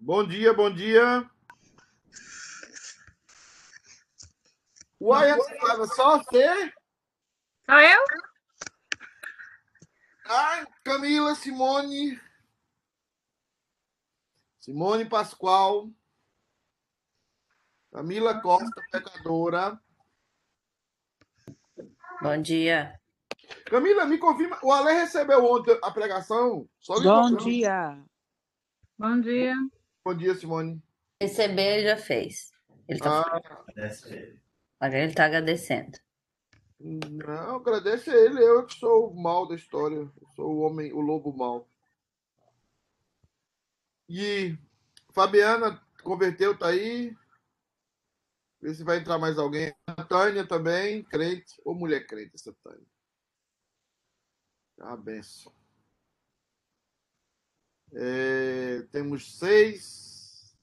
Bom dia, bom dia. Uai, Flávia, só você? Só eu? Ai, Camila, Simone. Simone Pascoal. Camila Costa, pecadora. Bom dia. Camila, me confirma. O Ale recebeu ontem a pregação? Só Bom dia. Bom dia. Bom dia, Simone. Receber ele já fez. Ele tá Ah, Agora ele tá agradecendo. não, agradece a ele. Eu que sou o mal da história. Eu sou o homem, o lobo mal. E Fabiana converteu, tá aí. Vê se vai entrar mais alguém. A Tânia também, crente. Ou mulher crente, essa Tânia. Ah, benção. É, temos seis.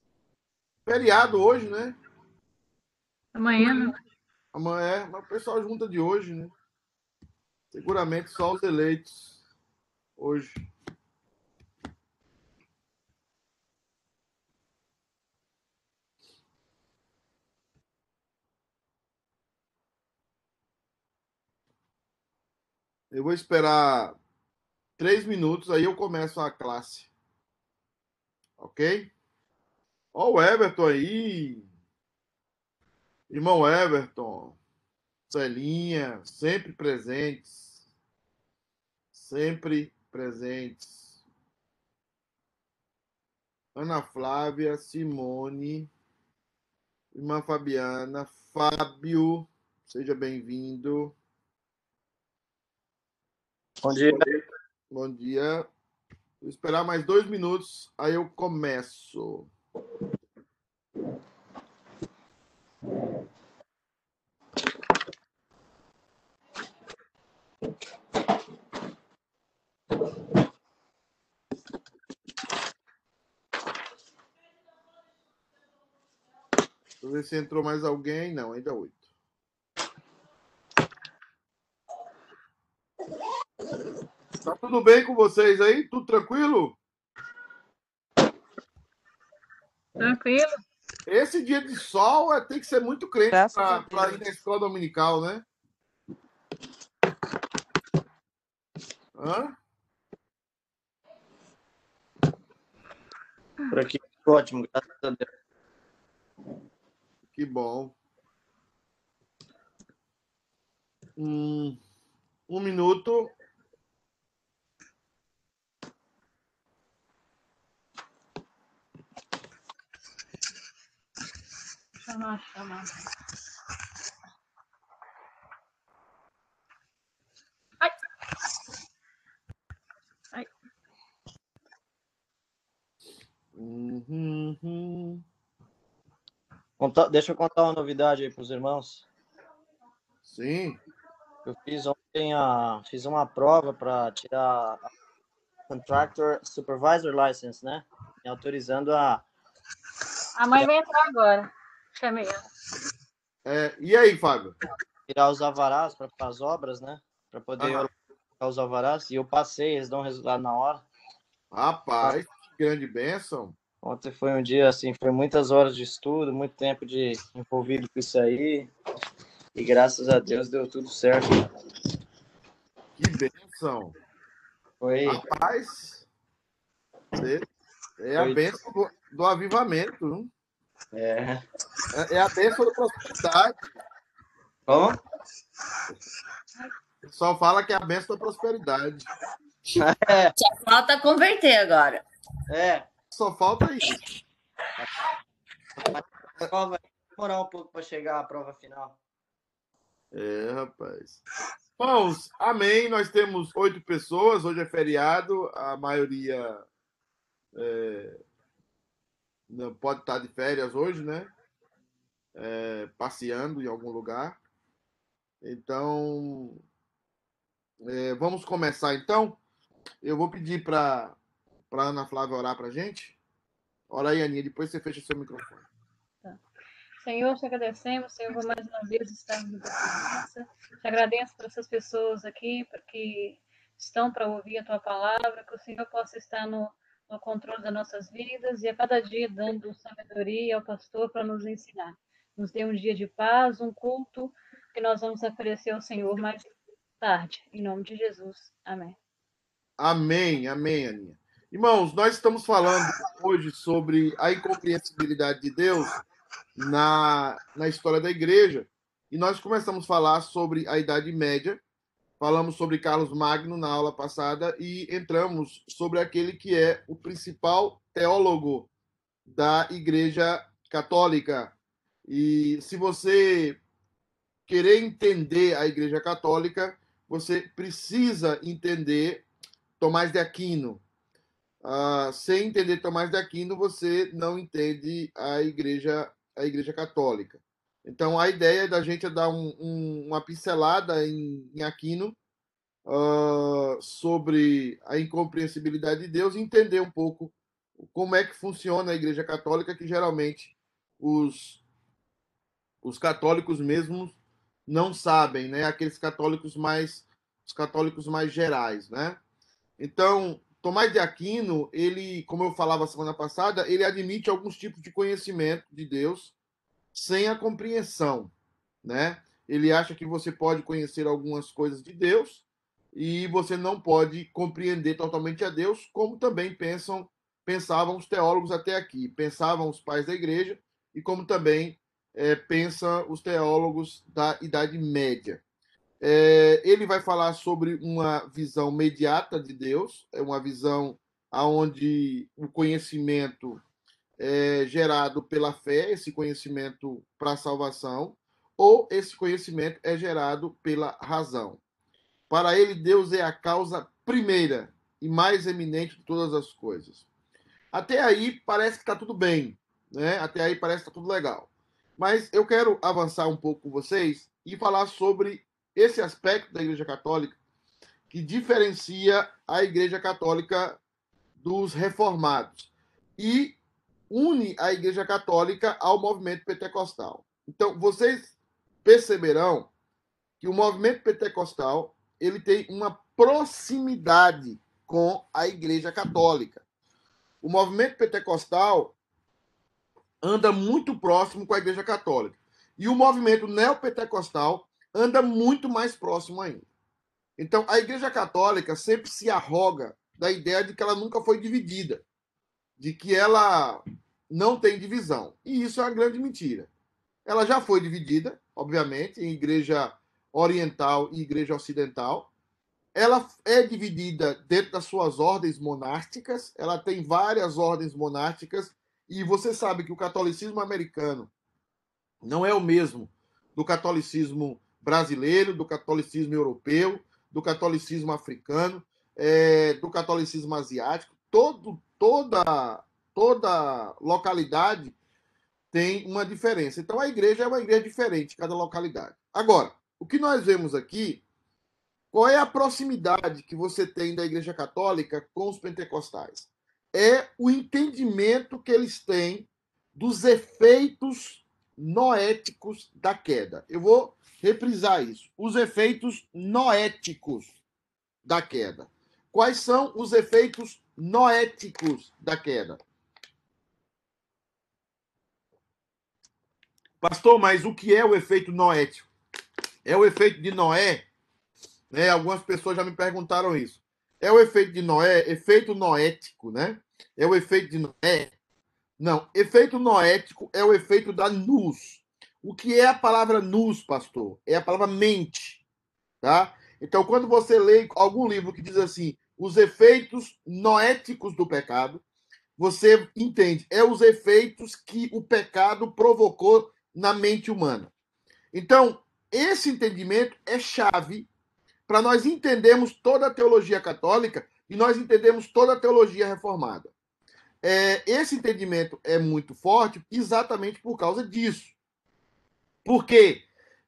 Feriado hoje, né? Amanhã, né? Amanhã, é, mas o pessoal junta de hoje, né? Seguramente só os eleitos hoje. Eu vou esperar três minutos, aí eu começo a classe. Ok? Ó o Everton aí. Irmão Everton. Celinha, sempre presentes. Sempre presentes. Ana Flávia, Simone, irmã Fabiana, Fábio, seja bem-vindo. Bom dia. Bom dia. Vou esperar mais dois minutos, aí eu começo. Deixa eu ver se entrou mais alguém. Não, ainda oito. Tá tudo bem com vocês aí? Tudo tranquilo? Tranquilo. Esse dia de sol é, tem que ser muito crente para ir na escola dominical, né? Hã? Por aqui, ótimo, graças a Deus. Que bom. Hum, um minuto. Chamar, chamar. Ai. Ai. Uhum, uhum. Conta- deixa eu contar uma novidade aí para os irmãos. Sim. Eu fiz ontem a, fiz uma prova para tirar a Contractor Supervisor License, né? Me autorizando a. A mãe vai entrar agora. Chamei ela. É, e aí, Fábio? tirar os alvarás para as obras, né? Para poder Aham. colocar os alvarás. E eu passei, eles dão resultado na hora. Rapaz, que grande bênção. Ontem foi um dia assim, foi muitas horas de estudo, muito tempo de envolvido com isso aí. E graças a Deus deu tudo certo. Que bênção. Foi, Rapaz, você- é a bênção do, do avivamento. viu? é, É, a bênção da prosperidade. Bom, O pessoal fala que é a bênção da prosperidade. é, Só falta converter agora. é. Só falta isso. A prova vai demorar um pouco para chegar à prova final. É, rapaz. Irmãos, amém. Nós temos oito pessoas. Hoje é feriado. A maioria é, não pode estar de férias hoje, né? É, passeando em algum lugar. Então, é, vamos começar então. Eu vou pedir para a Ana Flávia orar para a gente. Ora aí, Aninha, depois você fecha seu microfone. Senhor, te agradecemos, Senhor, por mais uma vez estarmos na presença. Te agradeço por essas pessoas aqui, que estão para ouvir a tua palavra, que o Senhor possa estar no, no controle das nossas vidas e a cada dia dando sabedoria ao pastor para nos ensinar. Nos dê um dia de paz, um culto que nós vamos oferecer ao Senhor mais tarde. Em nome de Jesus. Amém. Amém, amém, Aninha. Irmãos, nós estamos falando hoje sobre a incompreensibilidade de Deus na, na história da igreja. E nós começamos a falar sobre a Idade Média, falamos sobre Carlos Magno na aula passada e entramos sobre aquele que é o principal teólogo da Igreja Católica. E se você querer entender a Igreja Católica, você precisa entender Tomás de Aquino. Uh, sem entender Tomás de Aquino, você não entende a Igreja a Igreja Católica. Então, a ideia da gente é dar um, um, uma pincelada em, em Aquino uh, sobre a incompreensibilidade de Deus e entender um pouco como é que funciona a Igreja Católica, que geralmente os, os católicos mesmos não sabem, né? Aqueles católicos mais os católicos mais gerais, né? Então, Tomás de Aquino, ele, como eu falava semana passada, ele admite alguns tipos de conhecimento de Deus sem a compreensão, né? Ele acha que você pode conhecer algumas coisas de Deus e você não pode compreender totalmente a Deus, como também pensam pensavam os teólogos até aqui, pensavam os pais da igreja e como também é, pensa os teólogos da Idade Média. É, ele vai falar sobre uma visão mediata de Deus, é uma visão aonde o conhecimento é gerado pela fé, esse conhecimento para a salvação, ou esse conhecimento é gerado pela razão. Para ele, Deus é a causa primeira e mais eminente de todas as coisas. Até aí parece que está tudo bem, né? Até aí parece que está tudo legal. Mas eu quero avançar um pouco com vocês e falar sobre esse aspecto da Igreja Católica que diferencia a Igreja Católica dos reformados e une a Igreja Católica ao movimento pentecostal. Então, vocês perceberão que o movimento pentecostal ele tem uma proximidade com a Igreja Católica. O movimento pentecostal anda muito próximo com a Igreja Católica. E o movimento neopentecostal anda muito mais próximo ainda. Então, a Igreja Católica sempre se arroga da ideia de que ela nunca foi dividida, de que ela não tem divisão. E isso é uma grande mentira. Ela já foi dividida, obviamente, em Igreja Oriental e Igreja Ocidental. Ela é dividida dentro das suas ordens monásticas, ela tem várias ordens monásticas, e você sabe que o catolicismo americano não é o mesmo do catolicismo brasileiro, do catolicismo europeu, do catolicismo africano, é, do catolicismo asiático. Todo, toda, toda localidade tem uma diferença. Então a igreja é uma igreja diferente, cada localidade. Agora, o que nós vemos aqui, qual é a proximidade que você tem da igreja católica com os pentecostais? É o entendimento que eles têm dos efeitos noéticos da queda. Eu vou reprisar isso. Os efeitos noéticos da queda. Quais são os efeitos noéticos da queda? Pastor, mas o que é o efeito noético? É o efeito de Noé? Né? Algumas pessoas já me perguntaram isso. É o efeito de Noé, efeito noético, né? É o efeito de Noé. Não, efeito noético é o efeito da luz. O que é a palavra nus, pastor? É a palavra mente, tá? Então, quando você lê algum livro que diz assim, os efeitos noéticos do pecado, você entende, é os efeitos que o pecado provocou na mente humana. Então, esse entendimento é chave para nós entendermos toda a teologia católica e nós entendemos toda a teologia reformada. É, esse entendimento é muito forte exatamente por causa disso. Porque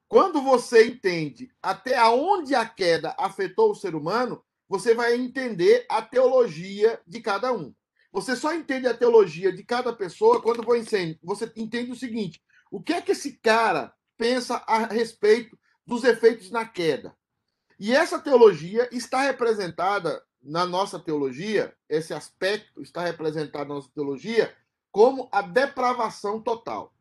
quando você entende até onde a queda afetou o ser humano, você vai entender a teologia de cada um. Você só entende a teologia de cada pessoa quando você entende o seguinte: O que é que esse cara pensa a respeito dos efeitos na queda? E essa teologia está representada na nossa teologia, esse aspecto está representado na nossa teologia como a depravação total.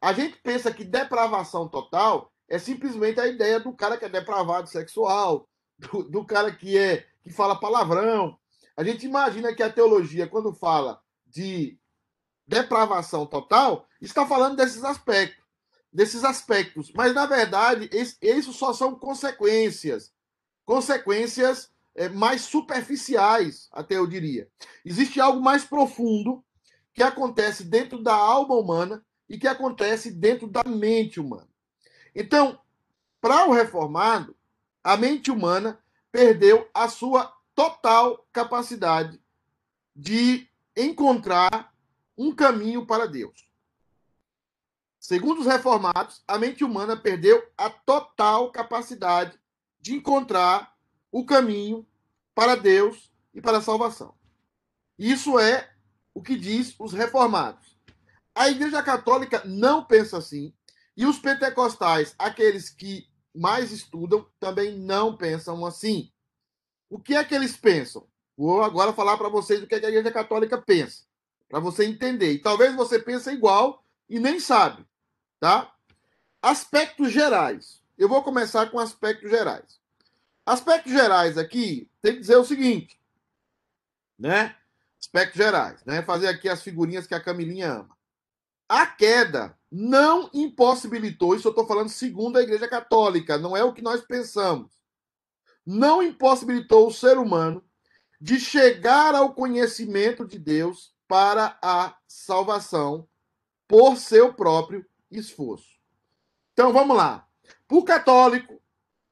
A gente pensa que depravação total é simplesmente a ideia do cara que é depravado sexual, do, do cara que é que fala palavrão. A gente imagina que a teologia, quando fala de depravação total, está falando desses aspectos, desses aspectos. Mas na verdade, isso só são consequências, consequências mais superficiais, até eu diria. Existe algo mais profundo que acontece dentro da alma humana e que acontece dentro da mente humana. Então, para o reformado, a mente humana perdeu a sua total capacidade de encontrar um caminho para Deus. Segundo os reformados, a mente humana perdeu a total capacidade de encontrar o caminho para Deus e para a salvação. Isso é o que diz os reformados. A Igreja Católica não pensa assim, e os pentecostais, aqueles que mais estudam, também não pensam assim. O que é que eles pensam? Vou agora falar para vocês o que, é a Igreja Católica pensa, para você entender. E talvez você pense igual e nem sabe, tá? Aspectos gerais. Eu vou começar com aspectos gerais. Aspectos gerais aqui, tem que dizer o seguinte, né? Aspectos gerais, né? Fazer aqui as figurinhas que a Camilinha ama. A queda não impossibilitou, isso eu estou falando segundo a Igreja Católica, não é o que nós pensamos. Não impossibilitou o ser humano de chegar ao conhecimento de Deus para a salvação por seu próprio esforço. Então vamos lá. Para o católico,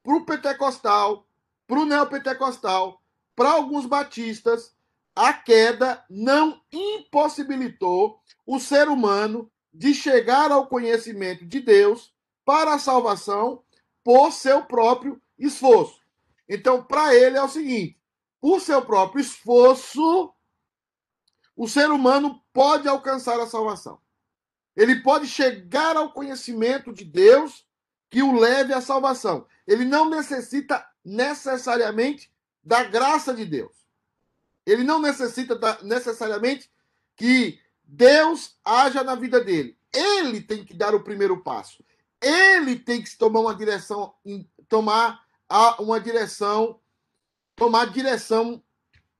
para o pentecostal, para o neopentecostal, para alguns batistas, a queda não impossibilitou o ser humano de chegar ao conhecimento de Deus para a salvação por seu próprio esforço. Então, para ele é o seguinte: por seu próprio esforço, o ser humano pode alcançar a salvação. Ele pode chegar ao conhecimento de Deus que o leve à salvação. Ele não necessita necessariamente da graça de Deus. Ele não necessita da, necessariamente que Deus haja na vida dele. Ele tem que dar o primeiro passo. Ele tem que tomar uma direção, tomar uma direção, tomar direção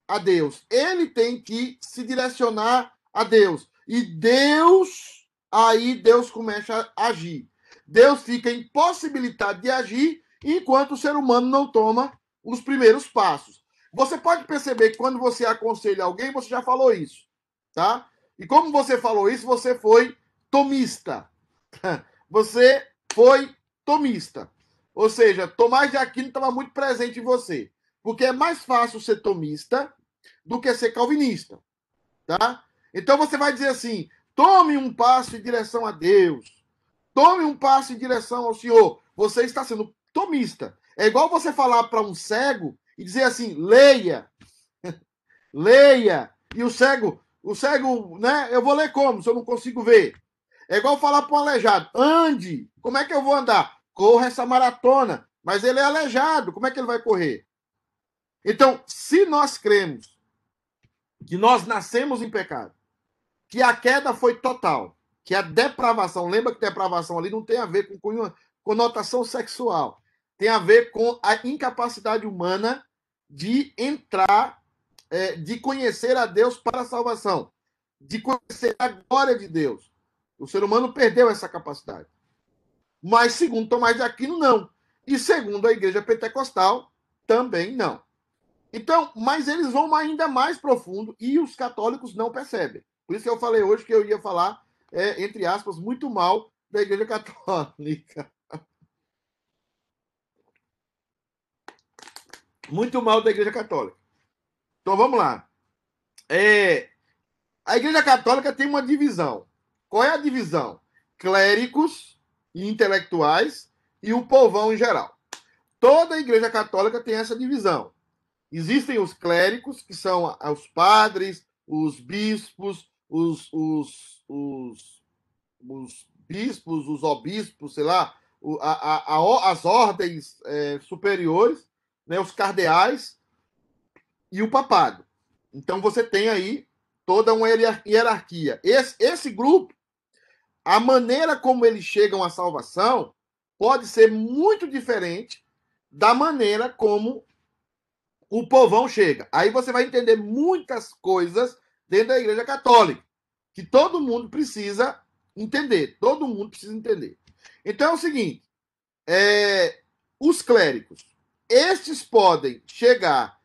a Deus. Ele tem que se direcionar a Deus. E Deus, aí Deus começa a agir. Deus fica impossibilitado de agir enquanto o ser humano não toma os primeiros passos. Você pode perceber que quando você aconselha alguém, você já falou isso, tá? E como você falou isso, você foi tomista. Você foi tomista. Ou seja, Tomás de Aquino estava muito presente em você. Porque é mais fácil ser tomista do que ser calvinista. Tá? Então você vai dizer assim: tome um passo em direção a Deus. Tome um passo em direção ao Senhor. Você está sendo tomista. É igual você falar para um cego e dizer assim: leia, leia. E o cego, o cego, né? Eu vou ler como se eu não consigo ver? É igual falar para um aleijado: ande. Como é que eu vou andar? Corra essa maratona. Mas ele é aleijado. Como é que ele vai correr? Então, se nós cremos que nós nascemos em pecado, que a queda foi total, que a depravação, lembra que depravação ali não tem a ver com conotação sexual, tem a ver com a incapacidade humana de entrar, é, de conhecer a Deus para a salvação, de conhecer a glória de Deus. O ser humano perdeu essa capacidade. Mas, segundo Tomás de Aquino, não. E segundo a igreja pentecostal, também não. Então, mas eles vão ainda mais profundo e os católicos não percebem. Por isso que eu falei hoje que eu ia falar é, entre aspas, muito mal da Igreja Católica. Muito mal da Igreja Católica. Então vamos lá. É, a Igreja Católica tem uma divisão. Qual é a divisão? Clérigos e intelectuais e o povão em geral. Toda a Igreja Católica tem essa divisão. Existem os clérigos, que são os padres, os bispos, os, os, os, os bispos, os obispos, sei lá, a, a, a, as ordens é, superiores, né, os cardeais e o papado. Então você tem aí toda uma hierarquia. Esse, esse grupo, a maneira como eles chegam à salvação pode ser muito diferente da maneira como o povão chega. Aí você vai entender muitas coisas dentro da Igreja Católica que todo mundo precisa entender. Todo mundo precisa entender. Então é o seguinte: é, os clérigos, estes podem chegar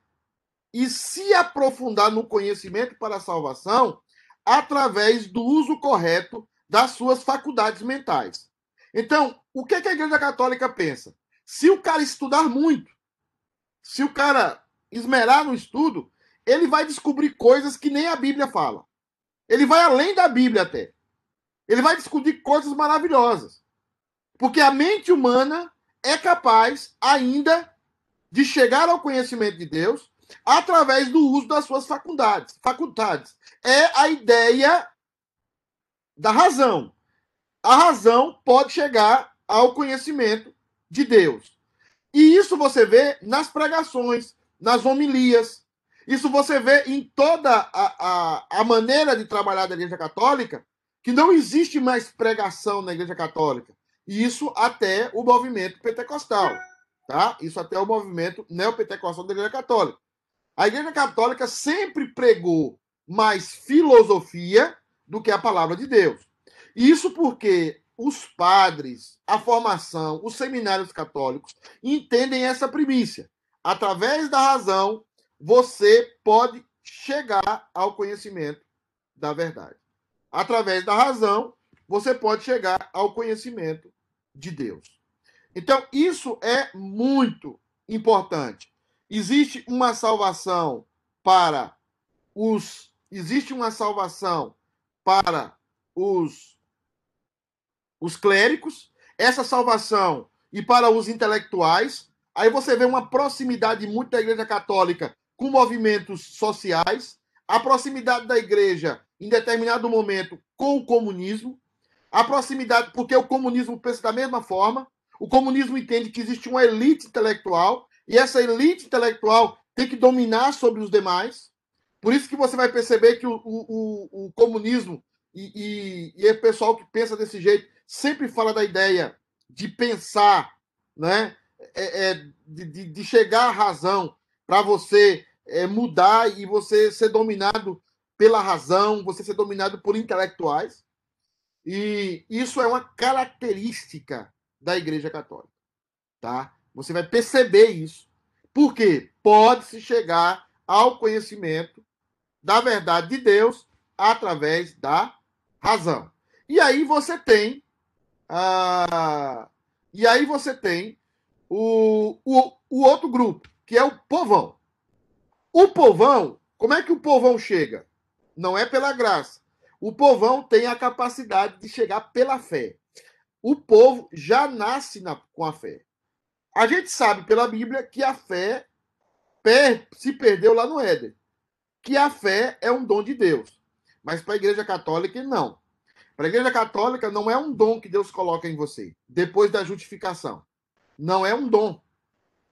e se aprofundar no conhecimento para a salvação através do uso correto das suas faculdades mentais. Então, o que, que a Igreja Católica pensa? Se o cara estudar muito, se o cara esmerar no estudo, ele vai descobrir coisas que nem a Bíblia fala. Ele vai além da Bíblia até. Ele vai descobrir coisas maravilhosas. Porque a mente humana é capaz ainda de chegar ao conhecimento de Deus através do uso das suas faculdades. Faculdades é a ideia da razão. A razão pode chegar ao conhecimento de Deus. E isso você vê nas pregações, nas homilias. Isso você vê em toda a, a, a maneira de trabalhar da Igreja Católica, que não existe mais pregação na Igreja Católica. Isso até o movimento pentecostal. Tá? Isso até o movimento neopentecostal da Igreja Católica. A Igreja Católica sempre pregou mais filosofia do que a palavra de Deus. Isso porque os padres, a formação, os seminários católicos entendem essa primícia. Através da razão, você pode chegar ao conhecimento da verdade. Através da razão, você pode chegar ao conhecimento de Deus. Então, isso é muito importante. Existe uma salvação para os existe uma salvação para os os clérigos, essa salvação e para os intelectuais. Aí você vê uma proximidade muito da Igreja Católica com movimentos sociais, a proximidade da igreja em determinado momento com o comunismo, a proximidade porque o comunismo pensa da mesma forma, o comunismo entende que existe uma elite intelectual e essa elite intelectual tem que dominar sobre os demais. Por isso que você vai perceber que o, o, o comunismo e, e, e o pessoal que pensa desse jeito sempre fala da ideia de pensar, né? É, é, de, de, chegar à razão para você é, mudar e você ser dominado pela razão, você ser dominado por intelectuais. E isso é uma característica da Igreja Católica, tá? Você vai perceber isso. Porque pode-se chegar ao conhecimento da verdade de Deus através da razão. E aí você tem ah, e aí você tem o, o, o outro grupo, que é o povão. O povão, como é que o povão chega? Não é pela graça. O povão tem a capacidade de chegar pela fé. O povo já nasce na, com a fé. A gente sabe pela Bíblia que a fé per, se perdeu lá no Éden. Que a fé é um dom de Deus. Mas para a Igreja Católica, não. Para a Igreja Católica, não é um dom que Deus coloca em você, depois da justificação. Não é um dom.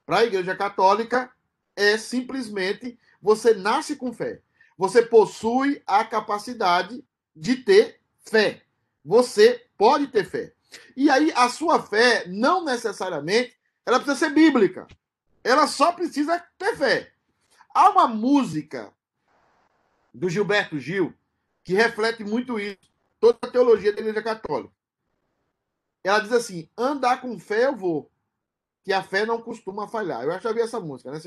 Para a Igreja Católica, é simplesmente você nasce com fé. Você possui a capacidade de ter fé. Você pode ter fé. E aí, a sua fé, não necessariamente, ela precisa ser bíblica. Ela só precisa ter fé. Há uma música do Gilberto Gil que reflete muito isso, toda a teologia da Igreja Católica. Ela diz assim: andar com fé eu vou, que a fé não costuma falhar. Eu já ouvi essa música, né?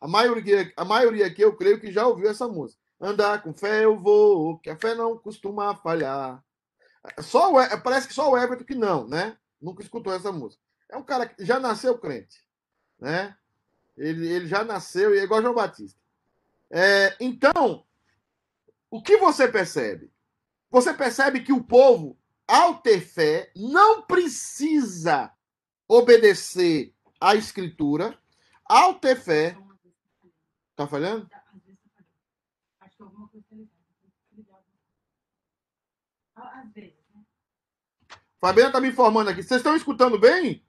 A maioria, a maioria aqui eu creio que já ouviu essa música. Andar com fé eu vou, que a fé não costuma falhar. Só o, parece que só o Everton que não, né? Nunca escutou essa música. É um cara que já nasceu crente né? Ele, ele já nasceu e é igual João Batista. É, então, o que você percebe? Você percebe que o povo, ao ter fé, não precisa obedecer à escritura. Ao ter fé. Tá falhando? Acho que alguma coisa Às vezes, né? Fabiana está me informando aqui. Vocês estão escutando bem?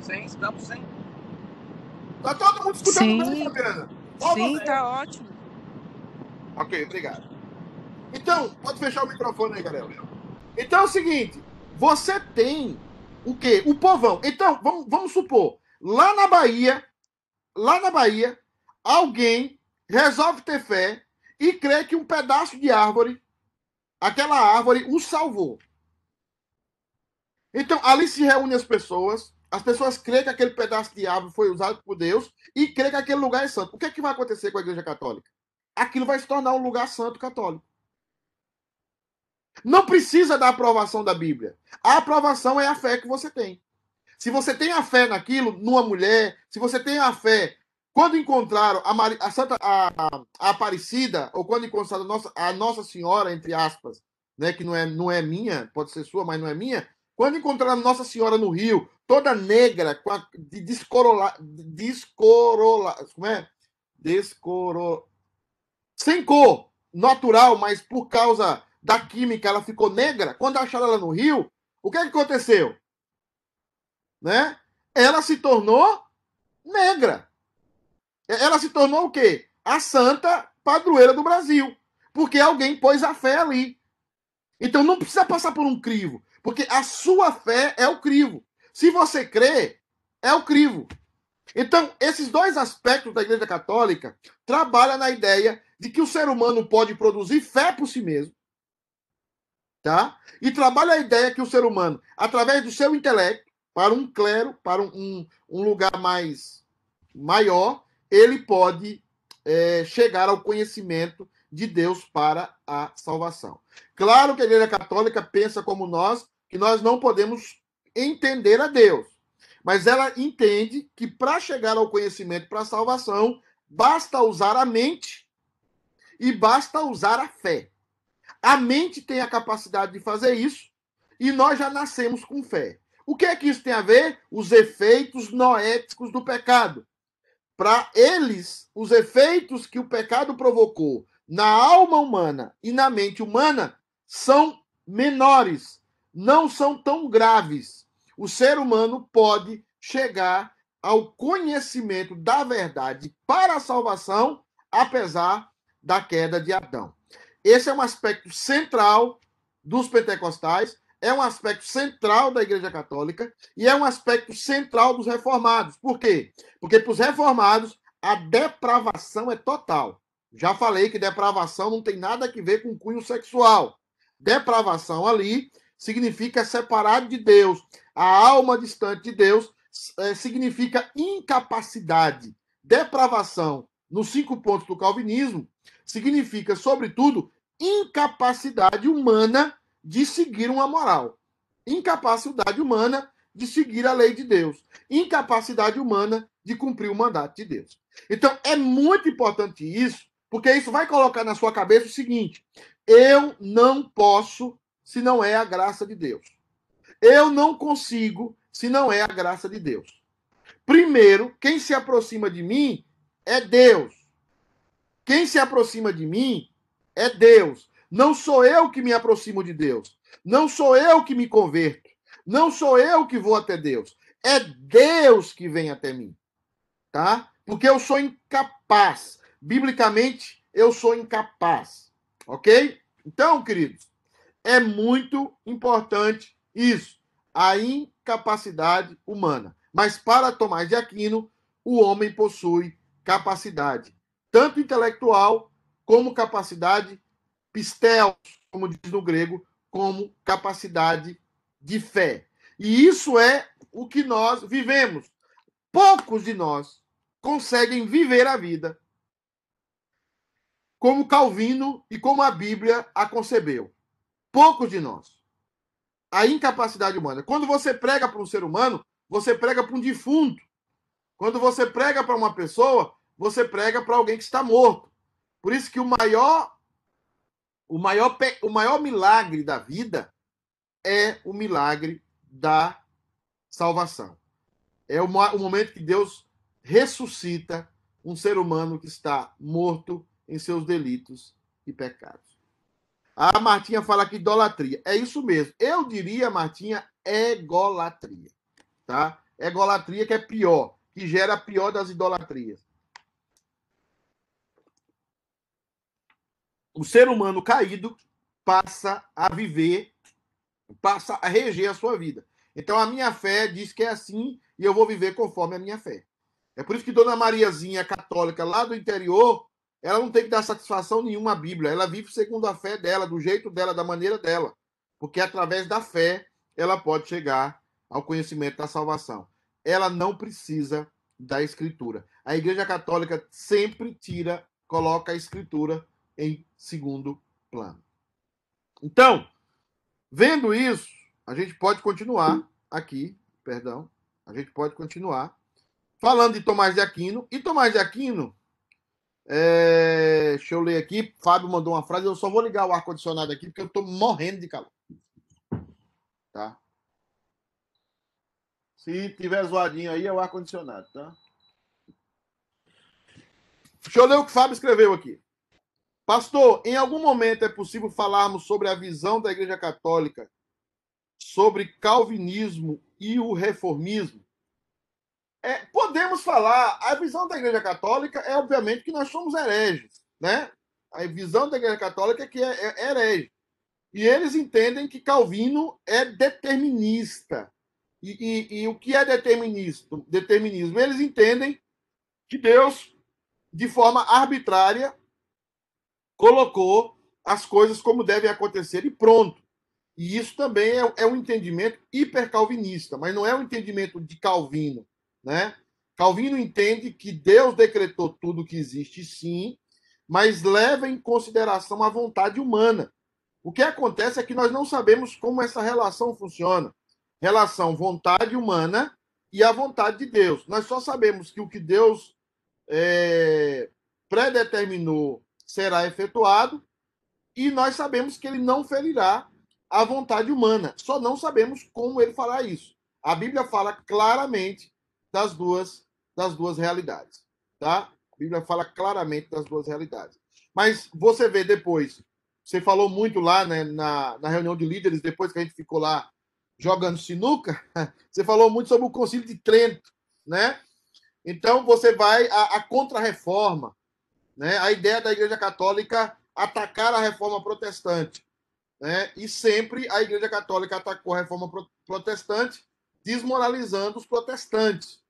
Sim, estamos sim. Tá todo mundo escutando Sim. bem, Fabiana? Sim, tá ótimo. Ok, obrigado. Então, pode fechar o microfone aí, galera. Então é o seguinte: você tem o quê? O povão. Então, vamos, vamos supor, lá na Bahia, lá na Bahia, alguém resolve ter fé e crê que um pedaço de árvore, aquela árvore, o salvou. Então, ali se reúnem as pessoas, as pessoas creem que aquele pedaço de árvore foi usado por Deus e creem que aquele lugar é santo. O que, é que vai acontecer com a Igreja Católica? Aquilo vai se tornar um lugar santo católico. Não precisa da aprovação da Bíblia. A aprovação é a fé que você tem. Se você tem a fé naquilo, numa mulher, se você tem a fé, quando encontraram a, a Santa a- a Aparecida, ou quando encontraram a Nossa, a Nossa Senhora, entre aspas, né, que não é, não é minha, pode ser sua, mas não é minha, quando encontraram a Nossa Senhora no Rio, toda negra, com a, de descorola, descorola, como é? Descoro, sem cor, natural, mas por causa da química ela ficou negra. Quando acharam ela no Rio, o que, é que aconteceu? Né? Ela se tornou negra. Ela se tornou o quê? A santa padroeira do Brasil. Porque alguém pôs a fé ali. Então não precisa passar por um crivo. Porque a sua fé é o crivo. Se você crê, é o crivo. Então, esses dois aspectos da Igreja Católica trabalham na ideia de que o ser humano pode produzir fé por si mesmo, tá? E trabalha a ideia que o ser humano, através do seu intelecto, para um clero, para um, um, um lugar mais maior, ele pode é, chegar ao conhecimento de Deus para a salvação. Claro que a Igreja Católica pensa como nós, que nós não podemos entender a Deus. Mas ela entende que para chegar ao conhecimento para a salvação, basta usar a mente e basta usar a fé. A mente tem a capacidade de fazer isso e nós já nascemos com fé. O que é que isso tem a ver? Os efeitos noéticos do pecado. Para eles, os efeitos que o pecado provocou na alma humana e na mente humana são menores, não são tão graves. O ser humano pode chegar ao conhecimento da verdade para a salvação, apesar da queda de Adão. Esse é um aspecto central dos pentecostais, é um aspecto central da Igreja Católica e é um aspecto central dos reformados. Por quê? Porque para os reformados a depravação é total. Já falei que depravação não tem nada a ver com cunho sexual. Depravação ali significa separado de Deus. A alma distante de Deus é, significa incapacidade. Depravação, nos cinco pontos do calvinismo, significa, sobretudo, incapacidade humana de seguir uma moral. Incapacidade humana de seguir a lei de Deus. Incapacidade humana de cumprir o mandato de Deus. Então, é muito importante isso, porque isso vai colocar na sua cabeça o seguinte: eu não posso se não é a graça de Deus. Eu não consigo se não é a graça de Deus. Primeiro, quem se aproxima de mim é Deus. Quem se aproxima de mim é Deus. Não sou eu que me aproximo de Deus. Não sou eu que me converto. Não sou eu que vou até Deus. É Deus que vem até mim. Tá? Porque eu sou incapaz. Biblicamente, eu sou incapaz. Ok? Então, queridos, é muito importante isso. A incapacidade humana. Mas para Tomás de Aquino, o homem possui capacidade, tanto intelectual como capacidade pistel, como diz no grego, como capacidade de fé. E isso é o que nós vivemos. Poucos de nós conseguem viver a vida como Calvino e como a Bíblia a concebeu. Poucos de nós. A incapacidade humana. Quando você prega para um ser humano, você prega para um defunto. Quando você prega para uma pessoa, você prega para alguém que está morto. Por isso que o maior o maior o maior milagre da vida é o milagre da salvação. É o, o momento que Deus ressuscita um ser humano que está morto em seus delitos e pecados. A Martinha fala que idolatria. É isso mesmo. Eu diria, Martinha, egolatria. Tá? Egolatria que é pior, que gera a pior das idolatrias. O ser humano caído passa a viver, passa a reger a sua vida. Então a minha fé diz que é assim e eu vou viver conforme a minha fé. É por isso que Dona Mariazinha, católica lá do interior, ela não tem que dar satisfação nenhuma à Bíblia. Ela vive segundo a fé dela, do jeito dela, da maneira dela. Porque através da fé ela pode chegar ao conhecimento da salvação. Ela não precisa da Escritura. A Igreja Católica sempre tira, coloca a Escritura em segundo plano. Então, vendo isso, a gente pode continuar aqui, perdão, a gente pode continuar falando de Tomás de Aquino. E Tomás de Aquino, é, deixa eu ler aqui. Fábio mandou uma frase. Eu só vou ligar o ar-condicionado aqui porque eu estou morrendo de calor. Tá? Se tiver zoadinho aí, é o ar-condicionado, tá? Deixa eu ler o que o Fábio escreveu aqui. Pastor, em algum momento é possível falarmos sobre a visão da Igreja Católica sobre calvinismo e o reformismo? É, podemos falar, a visão da Igreja Católica é, obviamente, que nós somos hereges, né? A visão da Igreja Católica é que é, é herege. E eles entendem que Calvino é determinista. E, e, e o que é determinismo? determinismo? Eles entendem que Deus, de forma arbitrária, colocou as coisas como devem acontecer e pronto. E isso também é, é um entendimento hipercalvinista, mas não é um entendimento de Calvino. Né? Calvino entende que Deus decretou tudo que existe, sim, mas leva em consideração a vontade humana. O que acontece é que nós não sabemos como essa relação funciona. Relação vontade humana e a vontade de Deus. Nós só sabemos que o que Deus é, predeterminou será efetuado e nós sabemos que ele não ferirá a vontade humana. Só não sabemos como ele fará isso. A Bíblia fala claramente das duas, das duas realidades. Tá? A Bíblia fala claramente das duas realidades. Mas você vê depois, você falou muito lá né, na, na reunião de líderes, depois que a gente ficou lá jogando sinuca, você falou muito sobre o Concílio de Trento, né? Então você vai a, a contra-reforma, né? A ideia da Igreja Católica atacar a reforma protestante, né? E sempre a Igreja Católica atacou a reforma protestante, desmoralizando os protestantes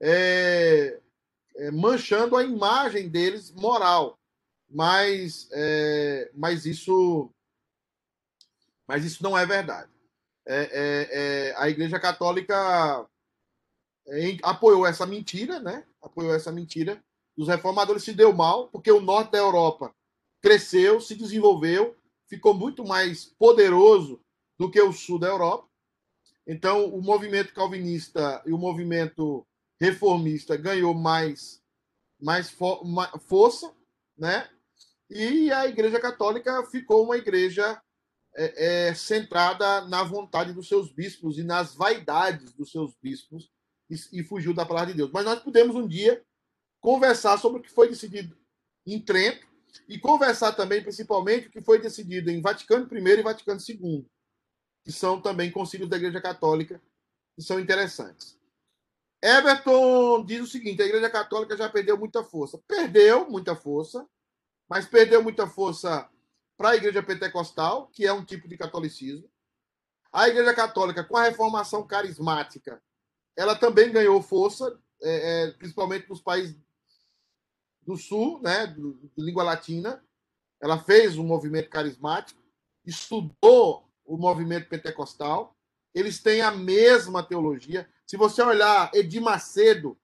é, é, manchando a imagem deles moral. Mas, é, mas isso mas isso não é verdade. É, é, é, a Igreja Católica apoiou essa mentira, né? Apoiou essa mentira. Os reformadores se deu mal, porque o norte da Europa cresceu, se desenvolveu, ficou muito mais poderoso do que o sul da Europa. Então, o movimento calvinista e o movimento reformista ganhou mais, mais, fo força, né? E a Igreja Católica ficou uma igreja é, é, centrada na vontade dos seus bispos e nas vaidades dos seus bispos e, e, fugiu da palavra de Deus. Mas nós podemos um dia conversar sobre o que foi decidido em Trento e conversar também, principalmente, o que foi decidido em Vaticano I e Vaticano II, que são também concílios da Igreja Católica, que são interessantes. Everton diz o seguinte: a Igreja Católica já perdeu muita força. Perdeu muita força, mas perdeu muita força para a Igreja Pentecostal, que é um tipo de catolicismo. A Igreja Católica, com a reformação carismática, ela também ganhou força, é, é, principalmente nos países do Sul, né, de língua latina. Ela fez um movimento carismático, estudou o movimento pentecostal. Eles têm a mesma teologia. Se você olhar Edir Macedo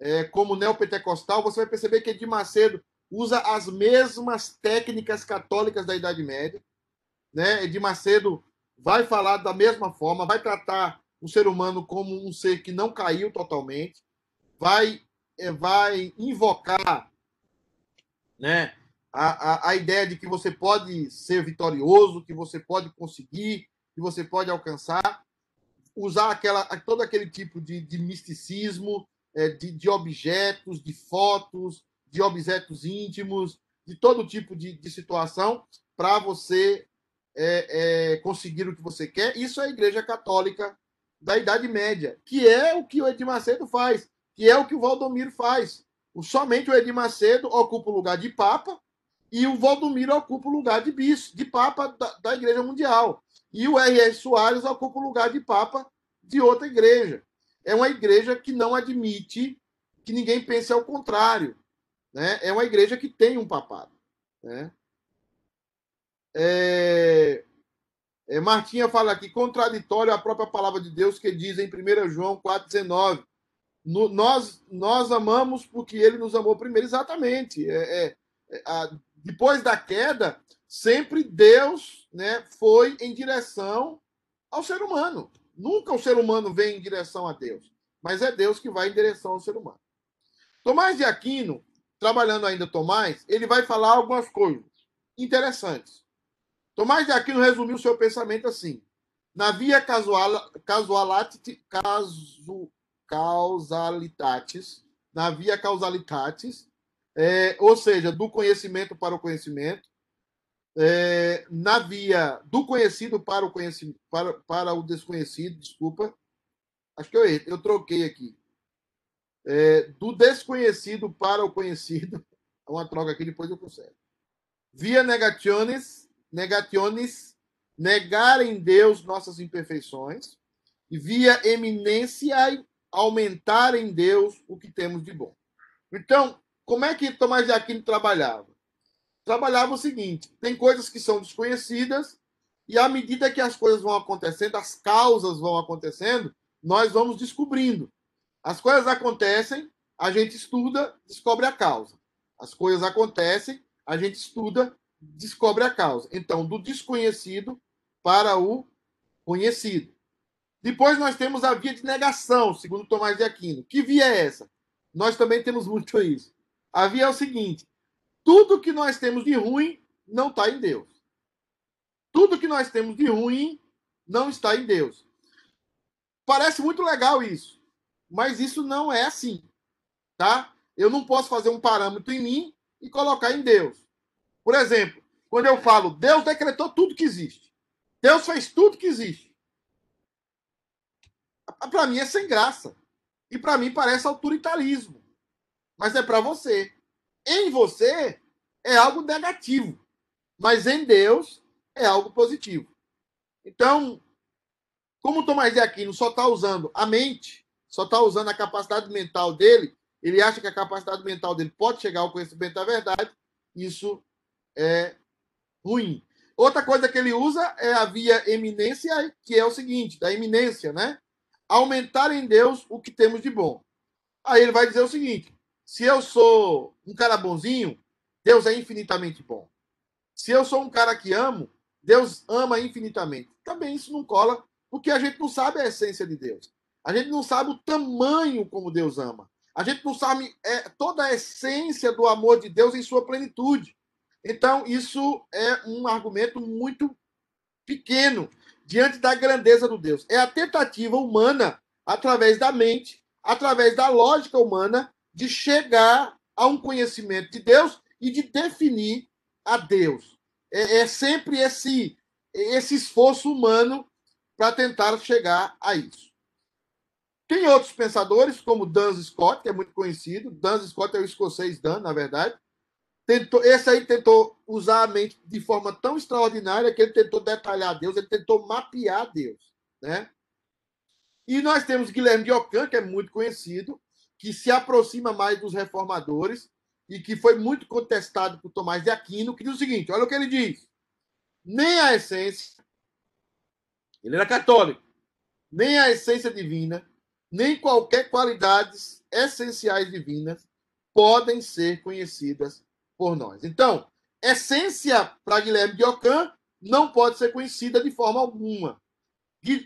é, como neopentecostal, você vai perceber que Edir Macedo usa as mesmas técnicas católicas da Idade Média. Né? Edir Macedo vai falar da mesma forma, vai tratar o ser humano como um ser que não caiu totalmente, vai, é, vai invocar né, a, a, a ideia de que você pode ser vitorioso, que você pode conseguir, que você pode alcançar usar aquela, todo aquele tipo de, de misticismo, é, de, de, objetos, de fotos, de objetos íntimos, de todo tipo de, de situação, para você é, é, conseguir o que você quer. Isso é a Igreja Católica da Idade Média, que é o que o Edir Macedo faz, que é o que o Valdomiro faz. Somente o Edir Macedo ocupa o lugar de Papa e o Valdomiro ocupa o lugar de bispo, de Papa da, da Igreja Mundial. E o R.S. Soares ocupa o lugar de Papa de outra igreja. É uma igreja que não admite que ninguém pense ao contrário. Né? É uma igreja que tem um papado. Né? É... É, Martinha fala aqui, contraditório à própria palavra de Deus que diz em 1 João 4,19. Nós, nós amamos porque ele nos amou primeiro. Exatamente. É, é, é, a, depois da queda, sempre Deus né, foi em direção ao ser humano. Nunca o ser humano vem em direção a Deus, mas é Deus que vai em direção ao ser humano. Tomás de Aquino, trabalhando ainda Tomás, ele vai falar algumas coisas interessantes. Tomás de Aquino resumiu seu pensamento assim: na via casual, casualati, casu, causalitatis, na via causalitatis, é, ou seja, do conhecimento para o conhecimento, é, na via do conhecido para o conhecimento, para, para o desconhecido, desculpa, acho que eu, eu troquei aqui, é, do desconhecido para o conhecido, uma troca aqui, depois eu conserto. Via negationes, negationes, negar em Deus nossas imperfeições, e via eminência, aumentar em Deus o que temos de bom. Então, como é que Tomás de Aquino trabalhava? Trabalhava o seguinte: tem coisas que são desconhecidas, e à medida que as coisas vão acontecendo, as causas vão acontecendo, nós vamos descobrindo. As coisas acontecem, a gente estuda, descobre a causa. As coisas acontecem, a gente estuda, descobre a causa. Então, do desconhecido para o conhecido. Depois nós temos a via de negação, segundo Tomás de Aquino. Que via é essa? Nós também temos muito isso. A via é o seguinte: tudo que nós temos de ruim não está em Deus. Tudo que nós temos de ruim não está em Deus. Parece muito legal isso, mas isso não é assim, tá? Eu não posso fazer um parâmetro em mim e colocar em Deus. Por exemplo, quando eu falo Deus decretou tudo que existe, Deus fez tudo que existe, para mim é sem graça. E para mim parece autoritarismo. Mas é para você. Em você é algo negativo. Mas em Deus é algo positivo. Então, como Tomás de Aquino só está usando a mente, só está usando a capacidade mental dele, ele acha que a capacidade mental dele pode chegar ao conhecimento da verdade, isso é ruim. Outra coisa que ele usa é a via eminência, que é o seguinte, da eminência, né? Aumentar em Deus o que temos de bom. Aí ele vai dizer o seguinte: se eu sou um cara bonzinho, Deus é infinitamente bom. Se eu sou um cara que amo, Deus ama infinitamente. Também isso não cola, porque a gente não sabe a essência de Deus. A gente não sabe o tamanho como Deus ama. A gente não sabe é, toda a essência do amor de Deus em sua plenitude. Então, isso é um argumento muito pequeno diante da grandeza do Deus. É a tentativa humana, através da mente, através da lógica humana, de chegar a um conhecimento de Deus e de definir a Deus. É, é sempre esse, esse esforço humano para tentar chegar a isso. Tem outros pensadores, como Dan Scott, que é muito conhecido. Dan Scott é o escocês Dan, na verdade tentou, esse aí tentou usar a mente de forma tão extraordinária que ele tentou detalhar Deus, ele tentou mapear Deus, né? E nós temos Guilherme de Ockham, que é muito conhecido, que se aproxima mais dos reformadores e que foi muito contestado por Tomás de Aquino, que diz o seguinte, olha o que ele diz: nem a essência, ele era católico, nem a essência divina, nem qualquer qualidades essenciais divinas podem ser conhecidas por nós. Então, essência para Guilherme de Ockham não pode ser conhecida de forma alguma.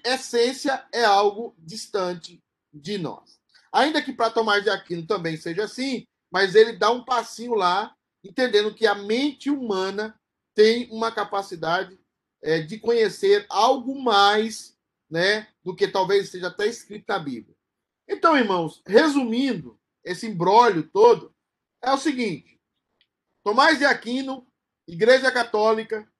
Essência é algo distante de nós. Ainda que para Tomás de Aquino também seja assim, mas ele dá um passinho lá, entendendo que a mente humana tem uma capacidade é, de conhecer algo mais né, do que talvez esteja até escrito na Bíblia. Então, irmãos, resumindo esse embrólio todo, é o seguinte: Tomás de Aquino, Igreja Católica,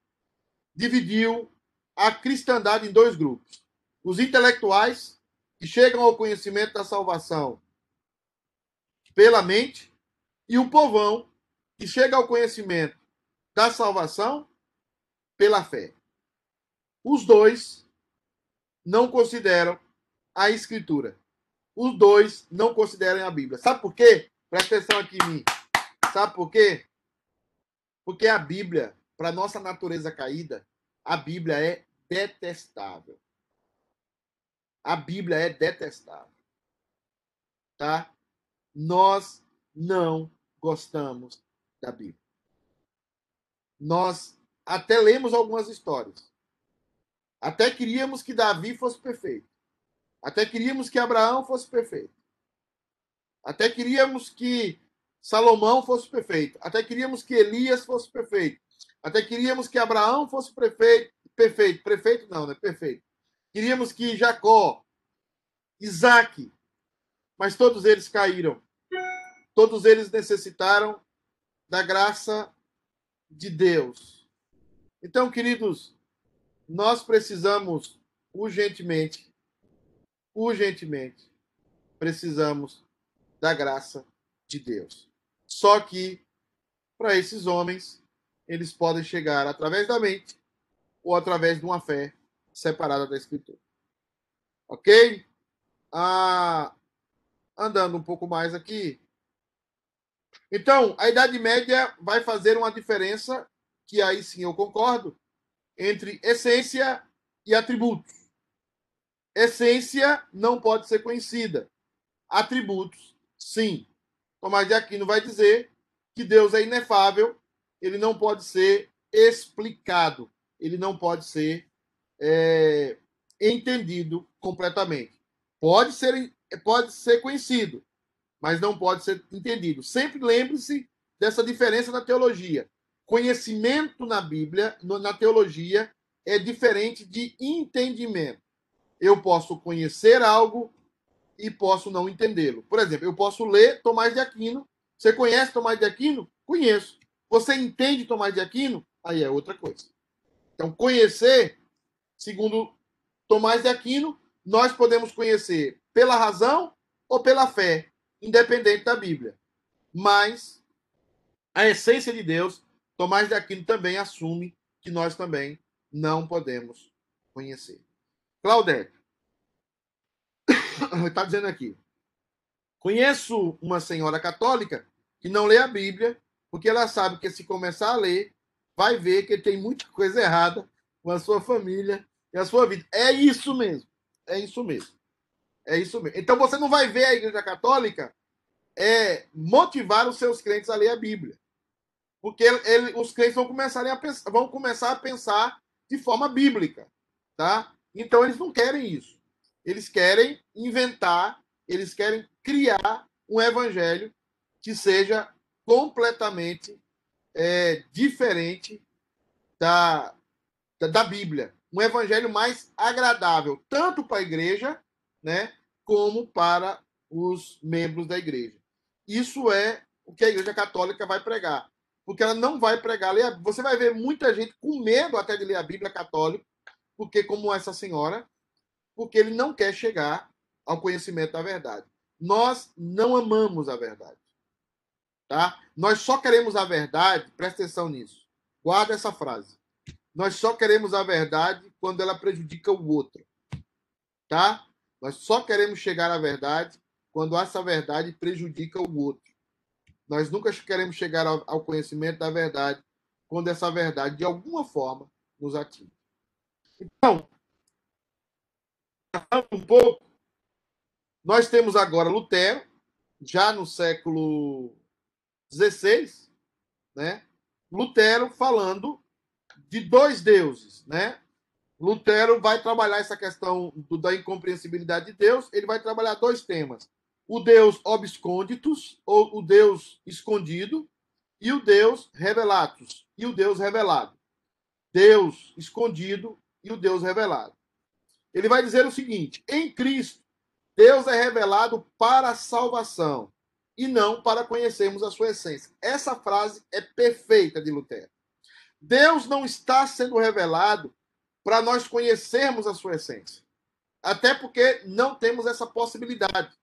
dividiu a cristandade em dois grupos: os intelectuais, que chegam ao conhecimento da salvação pela mente, e o povão, que chega ao conhecimento da salvação pela fé. Os dois não consideram a Escritura. Os dois não consideram a Bíblia. Sabe por quê? Presta atenção aqui em mim. Sabe por quê? Porque a Bíblia, para nossa natureza caída, a Bíblia é detestável. A Bíblia é detestável. Tá? Nós não gostamos da Bíblia. Nós até lemos algumas histórias. Até queríamos que Davi fosse perfeito. Até queríamos que Abraão fosse perfeito. Até queríamos que Salomão fosse perfeito. Até queríamos que Elias fosse perfeito. Até queríamos que Abraão fosse prefeito, perfeito. Prefeito não, né? Perfeito. Queríamos que Jacó, Isaac, mas todos eles caíram. Todos eles necessitaram da graça de Deus. Então, queridos, nós precisamos urgentemente, urgentemente, precisamos da graça de Deus. Só que, para esses homens, eles podem chegar através da mente ou através de uma fé separada da Escritura. Ok? Ah, andando um pouco mais aqui. Então, a Idade Média vai fazer uma diferença, que aí sim eu concordo, entre essência e atributos. Essência não pode ser conhecida. Atributos, sim. Tomás de Aquino vai dizer que Deus é inefável, ele não pode ser explicado, ele não pode ser é, entendido completamente. Pode ser, pode ser conhecido, mas não pode ser entendido. Sempre lembre-se dessa diferença na teologia. Conhecimento na Bíblia, na teologia, é diferente de entendimento. Eu posso conhecer algo e posso não entendê-lo. Por exemplo, eu posso ler Tomás de Aquino. Você conhece Tomás de Aquino? Conheço. Você entende Tomás de Aquino? Aí é outra coisa. Então, conhecer, segundo Tomás de Aquino, nós podemos conhecer pela razão ou pela fé, independente da Bíblia. Mas a essência de Deus Tomás de Aquino também assume que nós também não podemos conhecer. Claudete, está dizendo aqui. Conheço uma senhora católica que não lê a Bíblia, porque ela sabe que se começar a ler, vai ver que tem muita coisa errada com a sua família e a sua vida. É isso mesmo. É isso mesmo. É isso mesmo. Então você não vai ver a Igreja Católica é, motivar os seus crentes a ler a Bíblia. Porque ele, os crentes vão começar, a pensar, vão começar a pensar de forma bíblica. Tá? Então, eles não querem isso. Eles querem inventar, eles querem criar um evangelho que seja completamente é, diferente da, da, da, Bíblia. Um evangelho mais agradável, tanto para a igreja, né, como para os membros da igreja. Isso é o que a Igreja Católica vai pregar porque ela não vai pregar. Você vai ver muita gente com medo até de ler a Bíblia católica, porque como essa senhora, porque ele não quer chegar ao conhecimento da verdade. Nós não amamos a verdade. Tá? Nós só queremos a verdade, presta atenção nisso. Guarda essa frase. Nós só queremos a verdade quando ela prejudica o outro. Tá? Nós só queremos chegar à verdade quando essa verdade prejudica o outro. Nós nunca queremos chegar ao, conhecimento da verdade quando essa verdade, de alguma forma, nos atinge. Então, um pouco, nós temos agora Lutero, já no século XVI, né? Lutero falando de dois deuses, né? Lutero vai trabalhar essa questão do, da incompreensibilidade de Deus, ele vai trabalhar dois temas o Deus obsconditus, ou o Deus escondido, e o Deus revelatus, e o Deus revelado. Deus escondido e o Deus revelado. Ele vai dizer o seguinte: em Cristo, Deus é revelado para a salvação e não para conhecermos a sua essência. Essa frase é perfeita de Lutero. Deus não está sendo revelado para nós conhecermos a sua essência. Até porque não temos essa possibilidade.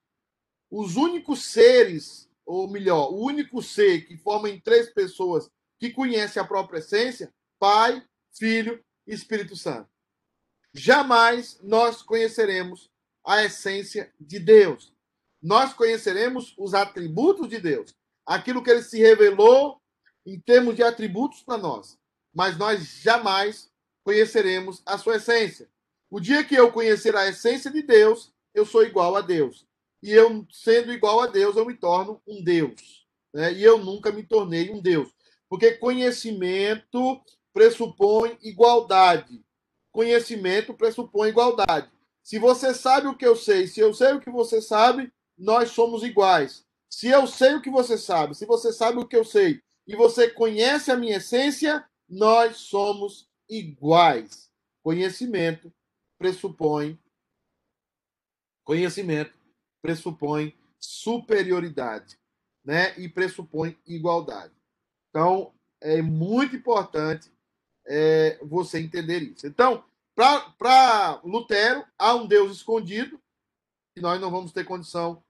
Os únicos seres, ou melhor, o único ser que forma em três pessoas que conhece a própria essência, Pai, Filho e Espírito Santo. Jamais nós conheceremos a essência de Deus. Nós conheceremos os atributos de Deus, aquilo que ele se revelou em termos de atributos para nós, mas nós jamais conheceremos a sua essência. O dia que eu conhecer a essência de Deus, eu sou igual a Deus. E eu, sendo igual a Deus, eu me torno um Deus. Né? E eu nunca me tornei um Deus. Porque conhecimento pressupõe igualdade. Conhecimento pressupõe igualdade. Se você sabe o que eu sei, se eu sei o que você sabe, nós somos iguais. Se eu sei o que você sabe, se você sabe o que eu sei, e você conhece a minha essência, nós somos iguais. Conhecimento pressupõe conhecimento pressupõe superioridade, né? E pressupõe igualdade. Então, é muito importante é, você entender isso. Então, para Lutero, há um Deus escondido que nós não vamos ter condição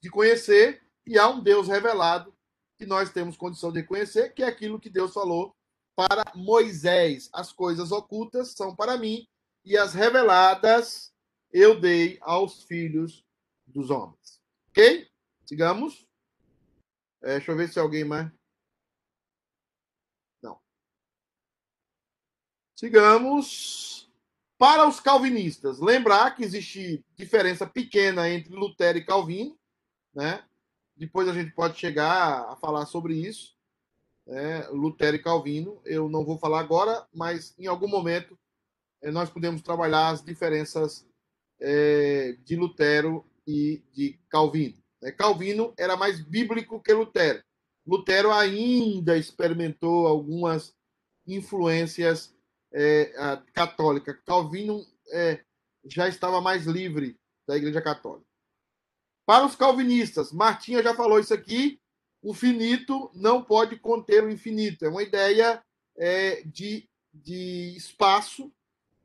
de conhecer, e há um Deus revelado que nós temos condição de conhecer, que é aquilo que Deus falou para Moisés. As coisas ocultas são para mim, e as reveladas eu dei aos filhos dos homens. Ok? Sigamos. É, deixa eu ver se alguém mais. Não. Sigamos. Para os calvinistas, lembrar que existe diferença pequena entre Lutero e Calvino, né? Depois a gente pode chegar a falar sobre isso. Né? Lutero e Calvino, eu não vou falar agora, mas em algum momento eh, nós podemos trabalhar as diferenças é, de Lutero e de Calvino. Né? Calvino era mais bíblico que Lutero. Lutero ainda experimentou algumas influências é, católicas. Calvino é, já estava mais livre da Igreja Católica. Para os calvinistas, Martinha já falou isso aqui, o finito não pode conter o infinito. É uma ideia é, de, de espaço,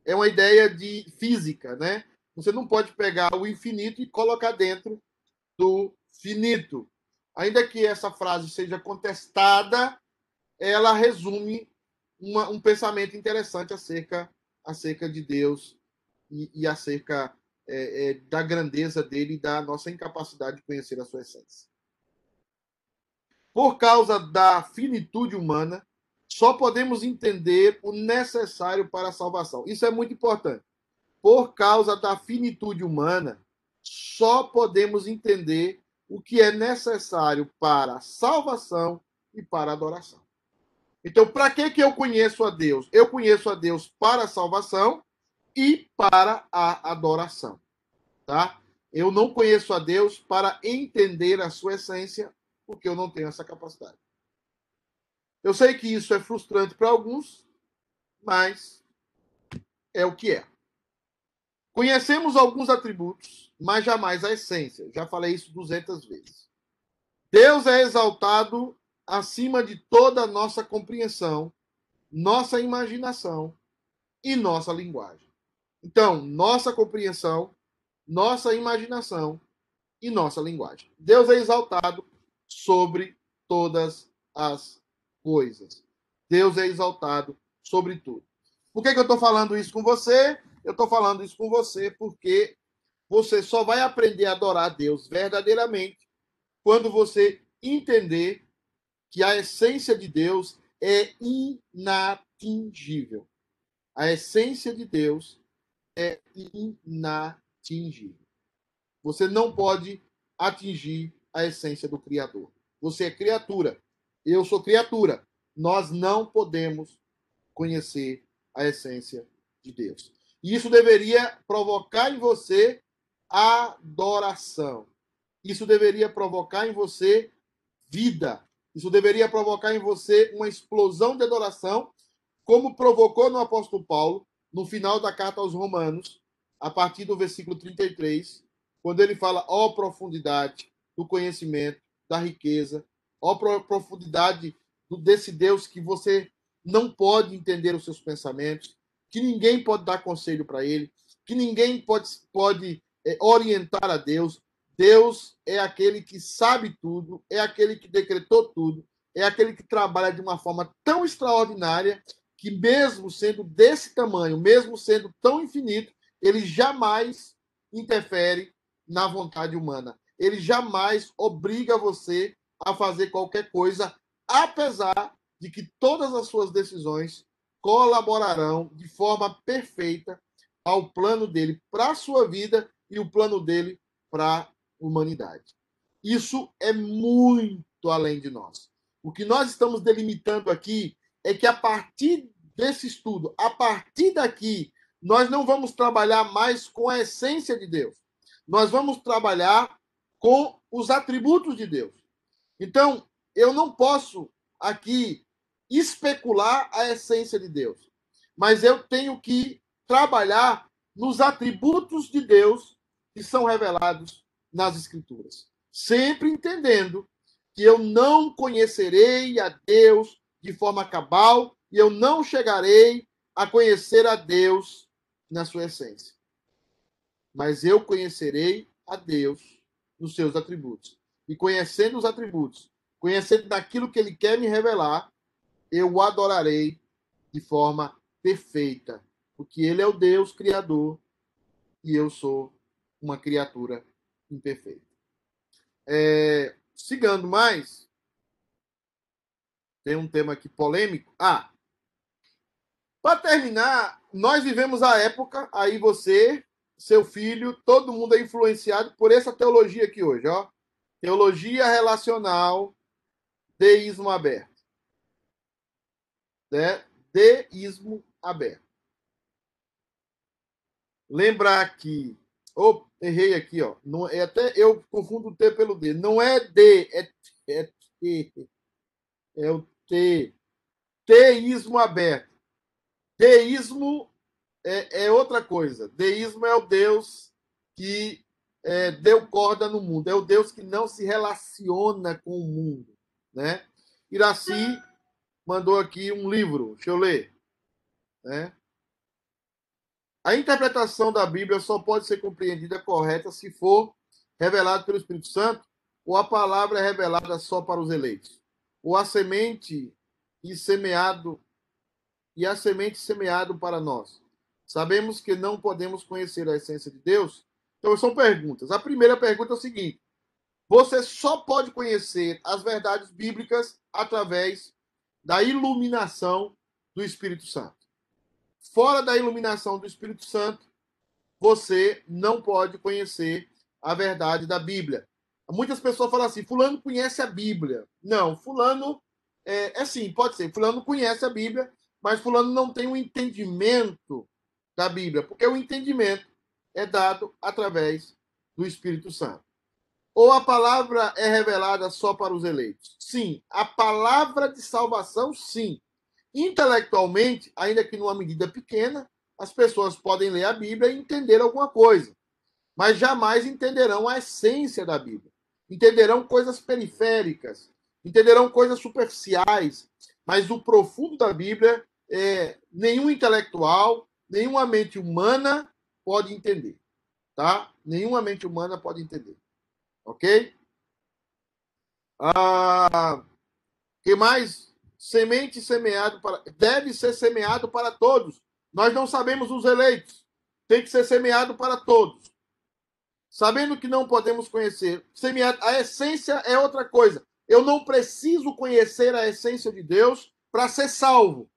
é uma ideia de física, né? Você não pode pegar o infinito e colocar dentro do finito. Ainda que essa frase seja contestada, ela resume uma, um pensamento interessante acerca, acerca de Deus e, e acerca é, é, da grandeza dele e da nossa incapacidade de conhecer a sua essência. Por causa da finitude humana, só podemos entender o necessário para a salvação. Isso é muito importante. Por causa da finitude humana, só podemos entender o que é necessário para a salvação e para a adoração. Então, para que, que eu conheço a Deus? Eu conheço a Deus para a salvação e para a adoração. Tá? Eu não conheço a Deus para entender a sua essência, porque eu não tenho essa capacidade. Eu sei que isso é frustrante para alguns, mas é o que é. Conhecemos alguns atributos, mas jamais a essência. Já falei isso 200 vezes. Deus é exaltado acima de toda a nossa compreensão, nossa imaginação e nossa linguagem. Então, nossa compreensão, nossa imaginação e nossa linguagem. Deus é exaltado sobre todas as coisas. Deus é exaltado sobre tudo. Por que, que eu estou falando isso com você? Eu estou falando isso com você porque você só vai aprender a adorar a Deus verdadeiramente quando você entender que a essência de Deus é inatingível. A essência de Deus é inatingível. Você não pode atingir a essência do Criador. Você é criatura. Eu sou criatura. Nós não podemos conhecer a essência de Deus. E isso deveria provocar em você adoração. Isso deveria provocar em você vida. Isso deveria provocar em você uma explosão de adoração, como provocou no apóstolo Paulo, no final da carta aos Romanos, a partir do versículo 33, quando ele fala: ó oh, profundidade do conhecimento, da riqueza, ó oh, profundidade desse Deus que você não pode entender os seus pensamentos, que ninguém pode dar conselho para ele, que ninguém pode, pode é, orientar a Deus. Deus é aquele que sabe tudo, é aquele que decretou tudo, é aquele que trabalha de uma forma tão extraordinária que, mesmo sendo desse tamanho, mesmo sendo tão infinito, ele jamais interfere na vontade humana. Ele jamais obriga você a fazer qualquer coisa, apesar de que todas as suas decisões colaborarão de forma perfeita ao plano dele para a sua vida e o plano dele para humanidade. Isso é muito além de nós. O que nós estamos delimitando aqui é que a partir desse estudo, a partir daqui, nós não vamos trabalhar mais com a essência de Deus. Nós vamos trabalhar com os atributos de Deus. Então, eu não posso aqui especular a essência de Deus, mas eu tenho que trabalhar nos atributos de Deus que são revelados nas Escrituras. Sempre entendendo que eu não conhecerei a Deus de forma cabal e eu não chegarei a conhecer a Deus na sua essência. Mas eu conhecerei a Deus nos seus atributos. E conhecendo os atributos, conhecendo daquilo que ele quer me revelar, eu o adorarei de forma perfeita, porque ele é o Deus criador e eu sou uma criatura imperfeita. É, sigando mais, tem um tema aqui polêmico. Ah, para terminar, nós vivemos a época, aí você, seu filho, todo mundo é influenciado por essa teologia aqui hoje, ó. Teologia relacional, deísmo aberto né? deísmo aberto. Lembrar que. Oh, errei aqui, ó. Não, é até eu confundo o T pelo D. Não é D, é, é T. É o T. Teísmo aberto. Deísmo é, é outra coisa. Deísmo é o Deus que é, deu corda no mundo. É o Deus que não se relaciona com o mundo. Né? Iraci mandou aqui um livro, deixa eu ler. Né? A interpretação da Bíblia só pode ser compreendida correta se for revelada pelo Espírito Santo ou a palavra é revelada só para os eleitos. Ou a semente e semeado e a semente semeado para nós. Sabemos que não podemos conhecer a essência de Deus. Então são perguntas. A primeira pergunta é o seguinte: você só pode conhecer as verdades bíblicas através da iluminação do Espírito Santo. Fora da iluminação do Espírito Santo, você não pode conhecer a verdade da Bíblia. Muitas pessoas falam assim: Fulano conhece a Bíblia. Não, Fulano é, é sim, pode ser. Fulano conhece a Bíblia, mas Fulano não tem um entendimento da Bíblia, porque o entendimento é dado através do Espírito Santo. Ou a palavra é revelada só para os eleitos? Sim. A palavra de salvação, sim. Intelectualmente, ainda que numa medida pequena, as pessoas podem ler a Bíblia e entender alguma coisa, mas jamais entenderão a essência da Bíblia. Entenderão coisas periféricas, entenderão coisas superficiais, mas o profundo da Bíblia é, nenhum intelectual, nenhuma mente humana pode entender, tá? Nenhuma mente humana pode entender. Ok? Ah, que mais? Semente semeado para. Deve ser semeado para todos. Nós não sabemos os eleitos. Tem que ser semeado para todos. Sabendo que não podemos conhecer. Semeado, a essência é outra coisa. Eu não preciso conhecer a essência de Deus para ser salvo.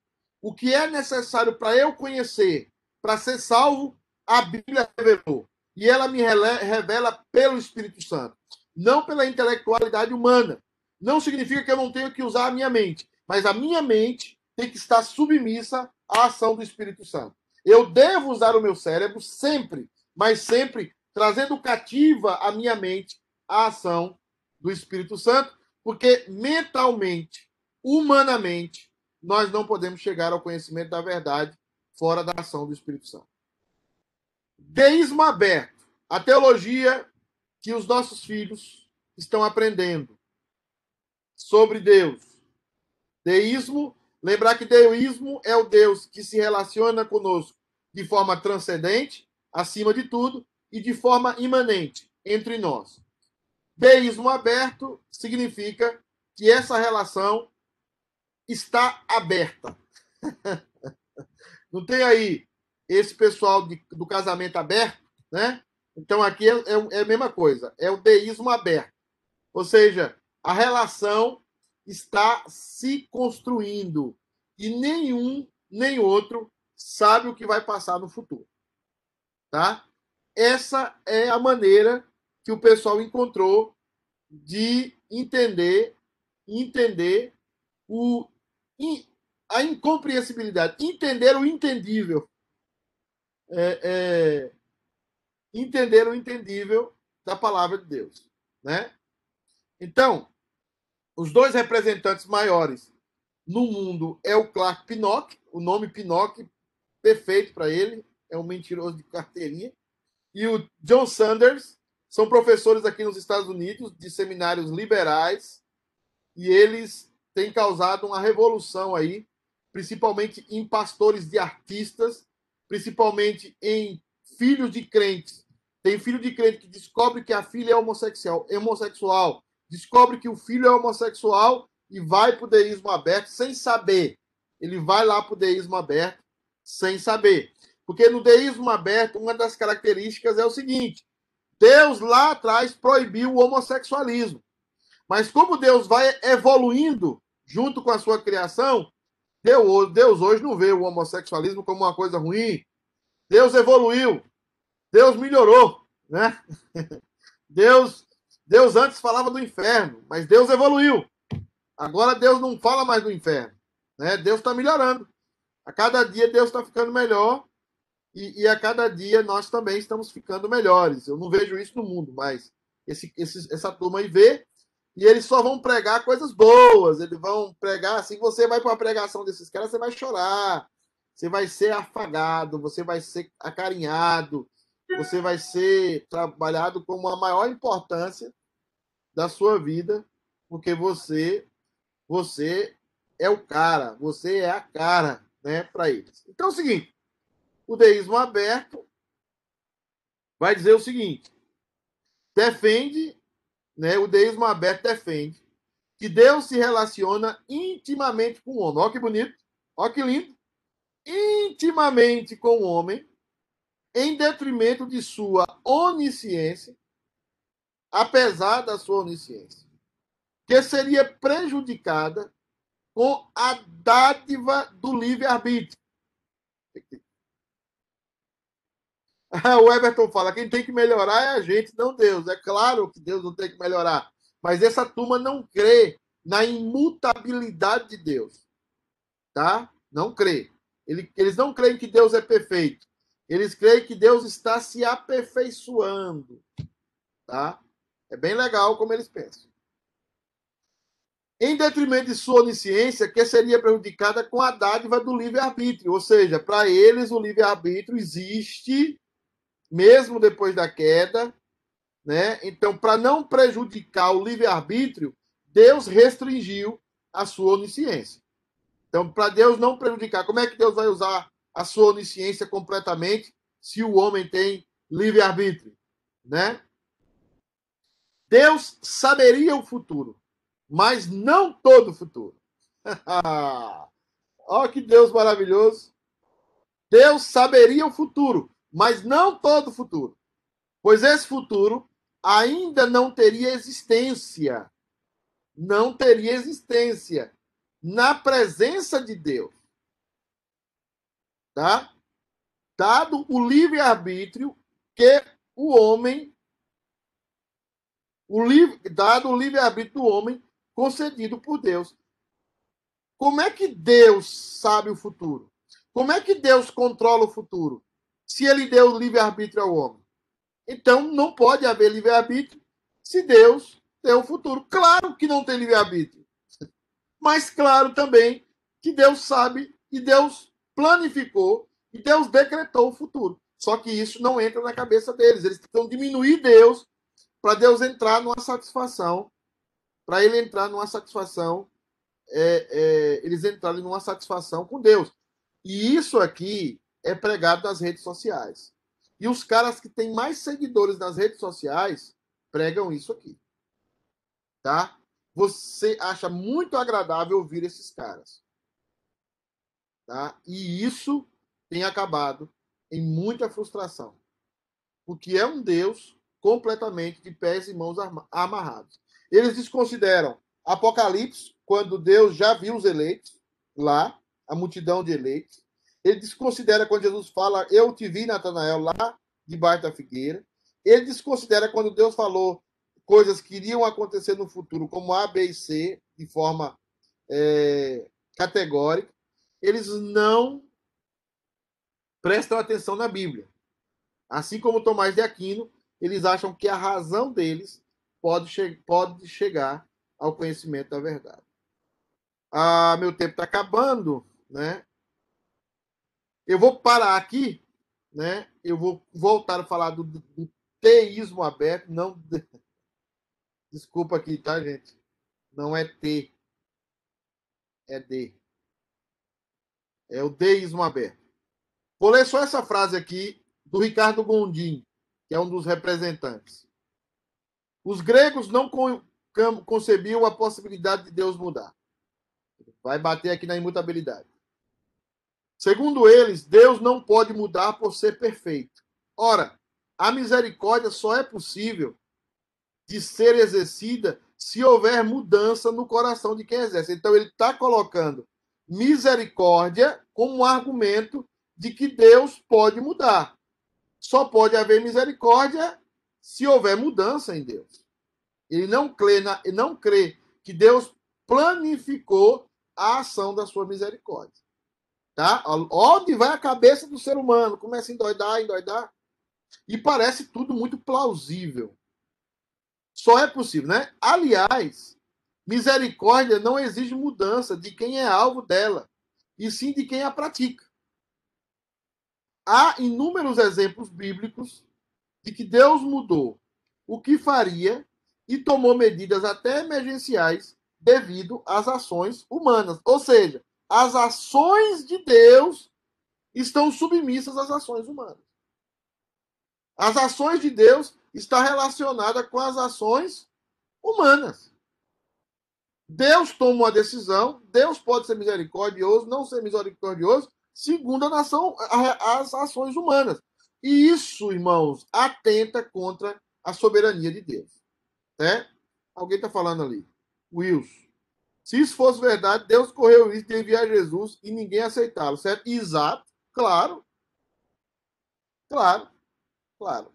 O que é necessário para eu conhecer, para ser salvo, a Bíblia revelou. E ela me revela pelo Espírito Santo não pela intelectualidade humana. Não significa que eu não tenho que usar a minha mente, mas a minha mente tem que estar submissa à ação do Espírito Santo. Eu devo usar o meu cérebro sempre, mas sempre trazendo cativa a minha mente à ação do Espírito Santo, porque mentalmente, humanamente, nós não podemos chegar ao conhecimento da verdade fora da ação do Espírito Santo. Deísmo aberto. A teologia que os nossos filhos estão aprendendo sobre Deus. Deísmo Lembrar que deísmo é o Deus que se relaciona conosco de forma transcendente, acima de tudo, e de forma imanente entre nós. Deísmo aberto significa que essa relação está aberta. Não tem aí esse pessoal de, do casamento aberto, né? Então aqui é, é, é a mesma coisa, é o deísmo aberto. Ou seja, a relação está se construindo e nenhum nem outro sabe o que vai passar no futuro. Tá? Essa é a maneira que o pessoal encontrou de entender entender o a incompreensibilidade, entender o entendível. É, é, entender o entendível da palavra de Deus. Né? Então, os dois representantes maiores no mundo é o Clark Pinnock, o nome Pinnock, perfeito para ele, é um mentiroso de carteirinha, e o John Sanders, são professores aqui nos Estados Unidos, de seminários liberais, e eles têm causado uma revolução aí, principalmente em pastores de artistas, principalmente em filhos de crentes. Tem filho de crente que descobre que a filha é homossexual, homossexual descobre que o filho é homossexual e vai para o deísmo aberto sem saber. Ele vai lá para o deísmo aberto sem saber. Porque no deísmo aberto, uma das características é o seguinte: Deus lá atrás proibiu o homossexualismo. Mas como Deus vai evoluindo junto com a sua criação, Deus hoje não vê o homossexualismo como uma coisa ruim. Deus evoluiu. Deus melhorou, né? Deus Deus antes falava do inferno, mas Deus evoluiu. Agora Deus não fala mais do inferno. Né? Deus está melhorando. A cada dia Deus está ficando melhor e, e, a cada dia nós também estamos ficando melhores. Eu não vejo isso no mundo, mas esse, esse, essa turma aí vê e eles só vão pregar coisas boas. Eles vão pregar assim. Você vai para a pregação desses caras, você vai chorar, você vai ser afagado, você vai ser acarinhado, você vai ser trabalhado com a maior importância da sua vida, porque você você é o cara, você é a cara, né, para eles. Então é o seguinte, o deísmo aberto vai dizer o seguinte: defende, né, o deísmo aberto defende que Deus se relaciona intimamente com o homem. Olha que bonito, olha que lindo. Intimamente com o homem, em detrimento de sua onisciência, apesar da sua onisciência, que seria prejudicada com a dádiva do livre-arbítrio. O Everton fala: quem tem que melhorar é a gente, não Deus. É claro que Deus não tem que melhorar. Mas essa turma não crê na imutabilidade de Deus. Tá? Não crê. Eles não creem que Deus é perfeito. Eles creem que Deus está se aperfeiçoando. Tá? É bem legal como eles pensam. Em detrimento de sua onisciência, que seria prejudicada com a dádiva do livre-arbítrio. Ou seja, para eles o livre-arbítrio existe mesmo depois da queda, né? Então, para não prejudicar o livre-arbítrio, Deus restringiu a sua onisciência. Então, para Deus não prejudicar, como é que Deus vai usar a sua onisciência completamente se o homem tem livre-arbítrio, né? Deus saberia o futuro, mas não todo o futuro. Olha que Deus maravilhoso. Deus saberia o futuro, mas não todo o futuro. Pois esse futuro ainda não teria existência. Não teria existência na presença de Deus. Tá? Dado o livre-arbítrio que o homem o livre, dado o livre-arbítrio do homem concedido por Deus. Como é que Deus sabe o futuro? Como é que Deus controla o futuro? Se ele deu livre-arbítrio ao homem. Então, não pode haver livre-arbítrio se Deus tem o futuro. Claro que não tem livre-arbítrio. Mas claro também que Deus sabe e Deus planificou e Deus decretou o futuro. Só que isso não entra na cabeça deles. Eles tentam diminuir Deus para Deus entrar numa satisfação, para ele entrar numa satisfação é, é, eles entrarem numa satisfação com Deus. E isso aqui é pregado nas redes sociais. E os caras que têm mais seguidores nas redes sociais pregam isso aqui. Tá? Você acha muito agradável ouvir esses caras. Tá? E isso tem acabado em muita frustração. Porque é um Deus completamente de pés e mãos amarrados. Eles desconsideram Apocalipse, quando Deus já viu os eleitos lá, a multidão de eleitos. Ele desconsidera quando Jesus fala, eu te vi, Natanael, lá debaixo da figueira. Ele desconsidera quando Deus falou coisas que iriam acontecer no futuro, como A, B e C, de forma é, categórica. Eles não prestam atenção na Bíblia. Assim como Tomás de Aquino, eles acham que a razão deles pode, che pode chegar ao conhecimento da verdade. Ah, meu tempo está acabando, né? Eu vou parar aqui, né? Eu vou voltar a falar do, do teísmo aberto, não. Desculpa aqui, tá, gente? Não é T, é D. É o deísmo aberto. Vou ler só essa frase aqui do Ricardo Gondim, que é um dos representantes. Os gregos não concebiam a possibilidade de Deus mudar. Vai bater aqui na imutabilidade. Segundo eles, Deus não pode mudar por ser perfeito. Ora, a misericórdia só é possível de ser exercida se houver mudança no coração de quem exerce. Então, ele está colocando misericórdia como um argumento de que Deus pode mudar. Só pode haver misericórdia se houver mudança em Deus. Ele não crê, na, não crê que Deus planificou a ação da sua misericórdia. Tá? Onde vai a cabeça do ser humano? Começa a endoidar, endoidar. E parece tudo muito plausível. Só é possível, né? Aliás, misericórdia não exige mudança de quem é alvo dela, e sim de quem a pratica. Há inúmeros exemplos bíblicos de que Deus mudou o que faria e tomou medidas até emergenciais devido às ações humanas. Ou seja, as ações de Deus estão submissas às ações humanas. As ações de Deus estão relacionadas com as ações humanas. Deus toma uma decisão, Deus pode ser misericordioso, não ser misericordioso, segundo a nação, as ações humanas. E isso, irmãos, atenta contra a soberania de Deus. Né? Alguém está falando ali. Wilson. Se isso fosse verdade, Deus correu o risco de enviar Jesus e ninguém aceitá-lo, certo? Exato, claro. Claro, claro.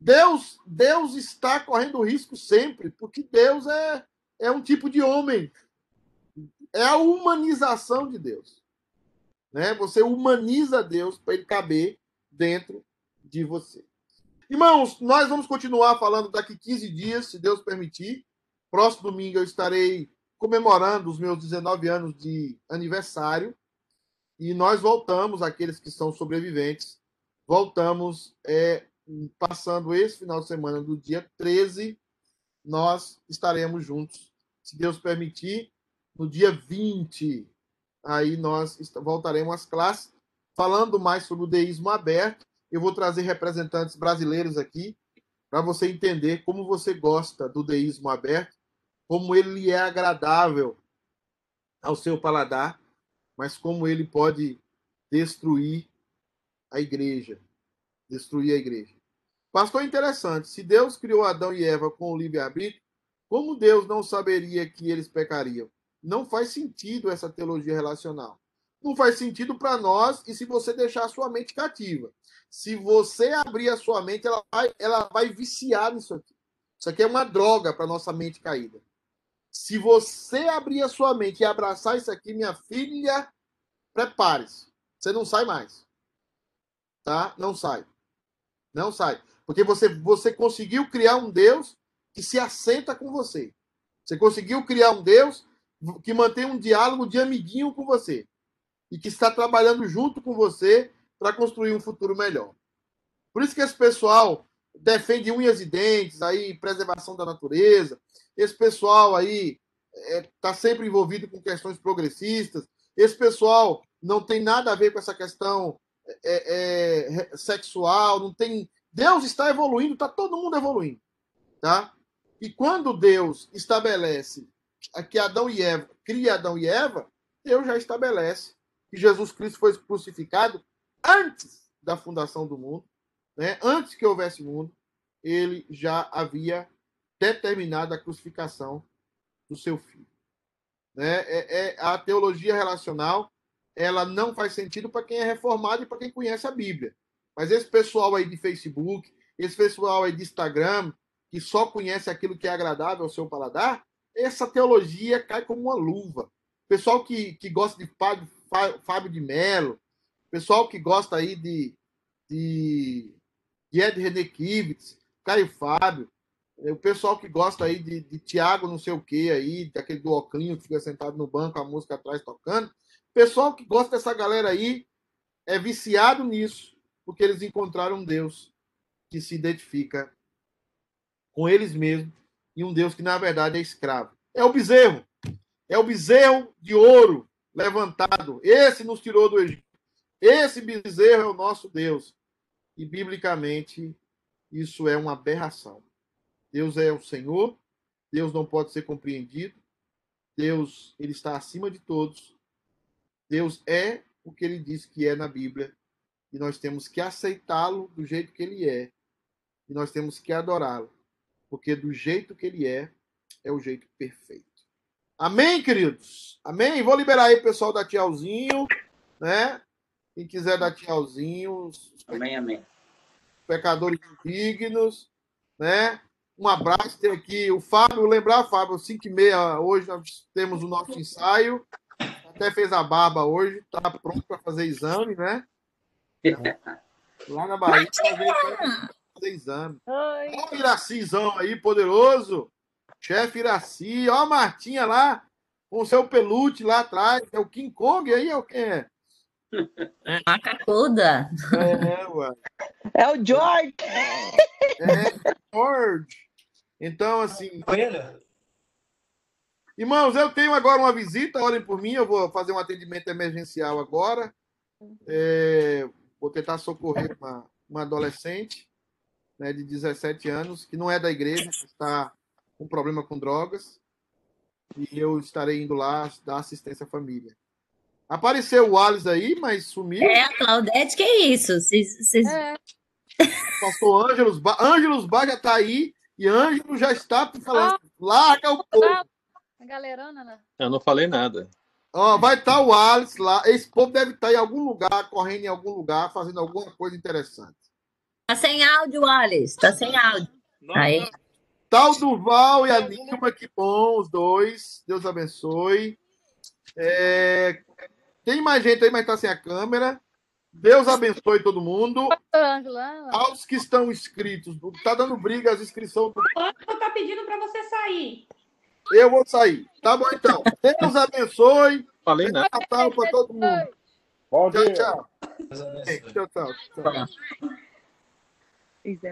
Deus, Deus está correndo risco sempre, porque Deus é, é um tipo de homem. É a humanização de Deus. Né? Você humaniza Deus para ele caber dentro de você. Irmãos, nós vamos continuar falando daqui 15 dias, se Deus permitir. Próximo domingo eu estarei comemorando os meus 19 anos de aniversário. E nós voltamos, aqueles que são sobreviventes, voltamos é, passando esse final de semana do dia 13. Nós estaremos juntos, se Deus permitir, no dia 20. Aí nós voltaremos às classes, falando mais sobre o deísmo aberto eu vou trazer representantes brasileiros aqui para você entender como você gosta do deísmo aberto, como ele é agradável ao seu paladar, mas como ele pode destruir a igreja, destruir a igreja. Pastor, interessante. Se Deus criou Adão e Eva com o livre-arbítrio, como Deus não saberia que eles pecariam? Não faz sentido essa teologia relacional. Não faz sentido para nós e se você deixar a sua mente cativa se você abrir a sua mente, ela vai, ela vai viciar nisso aqui. Isso aqui é uma droga para nossa mente caída. Se você abrir a sua mente e abraçar isso aqui, minha filha, prepare-se. Você não sai mais. Tá? Não sai. Não sai. Porque você, você conseguiu criar um Deus que se assenta com você. Você conseguiu criar um Deus que mantém um diálogo de amiguinho com você. E que está trabalhando junto com você para construir um futuro melhor. Por isso que esse pessoal defende unhas e dentes, aí preservação da natureza. Esse pessoal aí está sempre envolvido com questões progressistas. Esse pessoal não tem nada a ver com essa questão é, é, sexual, não tem. Deus está evoluindo, está todo mundo evoluindo, tá? E quando Deus estabelece que Adão e Eva, cria Adão e Eva, Deus já estabelece que Jesus Cristo foi crucificado antes da fundação do mundo, né? Antes que houvesse mundo, ele já havia determinado a crucificação do seu filho. Né? É, é, a teologia relacional ela não faz sentido para quem é reformado e para quem conhece a Bíblia. Mas esse pessoal aí de Facebook, esse pessoal aí de Instagram, que só conhece aquilo que é agradável ao seu paladar, essa teologia cai como uma luva. Pessoal que, que gosta de Fábio, Fábio de Mello, pessoal que gosta aí de, de, de Ed René Kivitz, Caio Fábio, o pessoal que gosta aí de, de Tiago não sei o que aí, daquele do Oclinho que fica sentado no banco, a música atrás tocando. Pessoal que gosta dessa galera aí é viciado nisso, porque eles encontraram um Deus que se identifica com eles mesmos e um Deus que na verdade é escravo. É o bezerro. É o bezerro de ouro levantado. Esse nos tirou do Egito. Esse bezerro é o nosso Deus. E biblicamente isso é uma aberração. Deus é o Senhor, Deus não pode ser compreendido. Deus, ele está acima de todos. Deus é o que ele diz que é na Bíblia e nós temos que aceitá-lo do jeito que ele é. E nós temos que adorá-lo, porque do jeito que ele é, é o jeito perfeito. Amém, queridos? Amém? Vou liberar aí o pessoal da tchauzinho, né? Quem quiser dar tchauzinho. Amém, amém. Pecadores dignos, né? Um abraço. Tem aqui o Fábio, lembrar, Fábio, 5 e meia hoje nós temos o nosso ensaio. Até fez a barba hoje, está pronto para fazer exame, né? Lá na Bahia, fazer, fazer exame. Olha o Iracizão aí, poderoso. Chefe Iraci. Ó a Martinha lá, com o seu pelute lá atrás. É o King Kong aí, é o quem é? Macacuda. É, ué. É o George. É, George. Então, assim. Irmãos, eu tenho agora uma visita, olhem por mim, eu vou fazer um atendimento emergencial agora. É, vou tentar socorrer uma, uma adolescente né, de 17 anos, que não é da igreja, está com problema com drogas. E eu estarei indo lá dar assistência à família. Apareceu o Alice aí, mas sumiu. É, a Claudete, que é isso? Cês, cês... É, Passou Ângelos. Ba... Ângelos Bar já está aí. E Ângelo já está falando. Larga o povo. a galerona, né? Eu não falei nada. Ó, vai estar o Alice lá. Esse povo deve estar em algum lugar, correndo em algum lugar, fazendo alguma coisa interessante. Tá sem áudio, Alice. Tá sem áudio. Aí. Tá o Duval e a Nilma, que bom, os dois. Deus abençoe. É, Tem mais gente aí, mas tá sem a câmera. Deus abençoe todo mundo. Aos que estão inscritos, tá dando briga as inscrições. do- Ângelo tá pedindo para você sair. Eu vou sair. Tá bom, então. Deus abençoe. Falei nada. Natal para todo mundo. Bom Tchau, dia. tchau. Tchau, tchau. tchau. Pronto.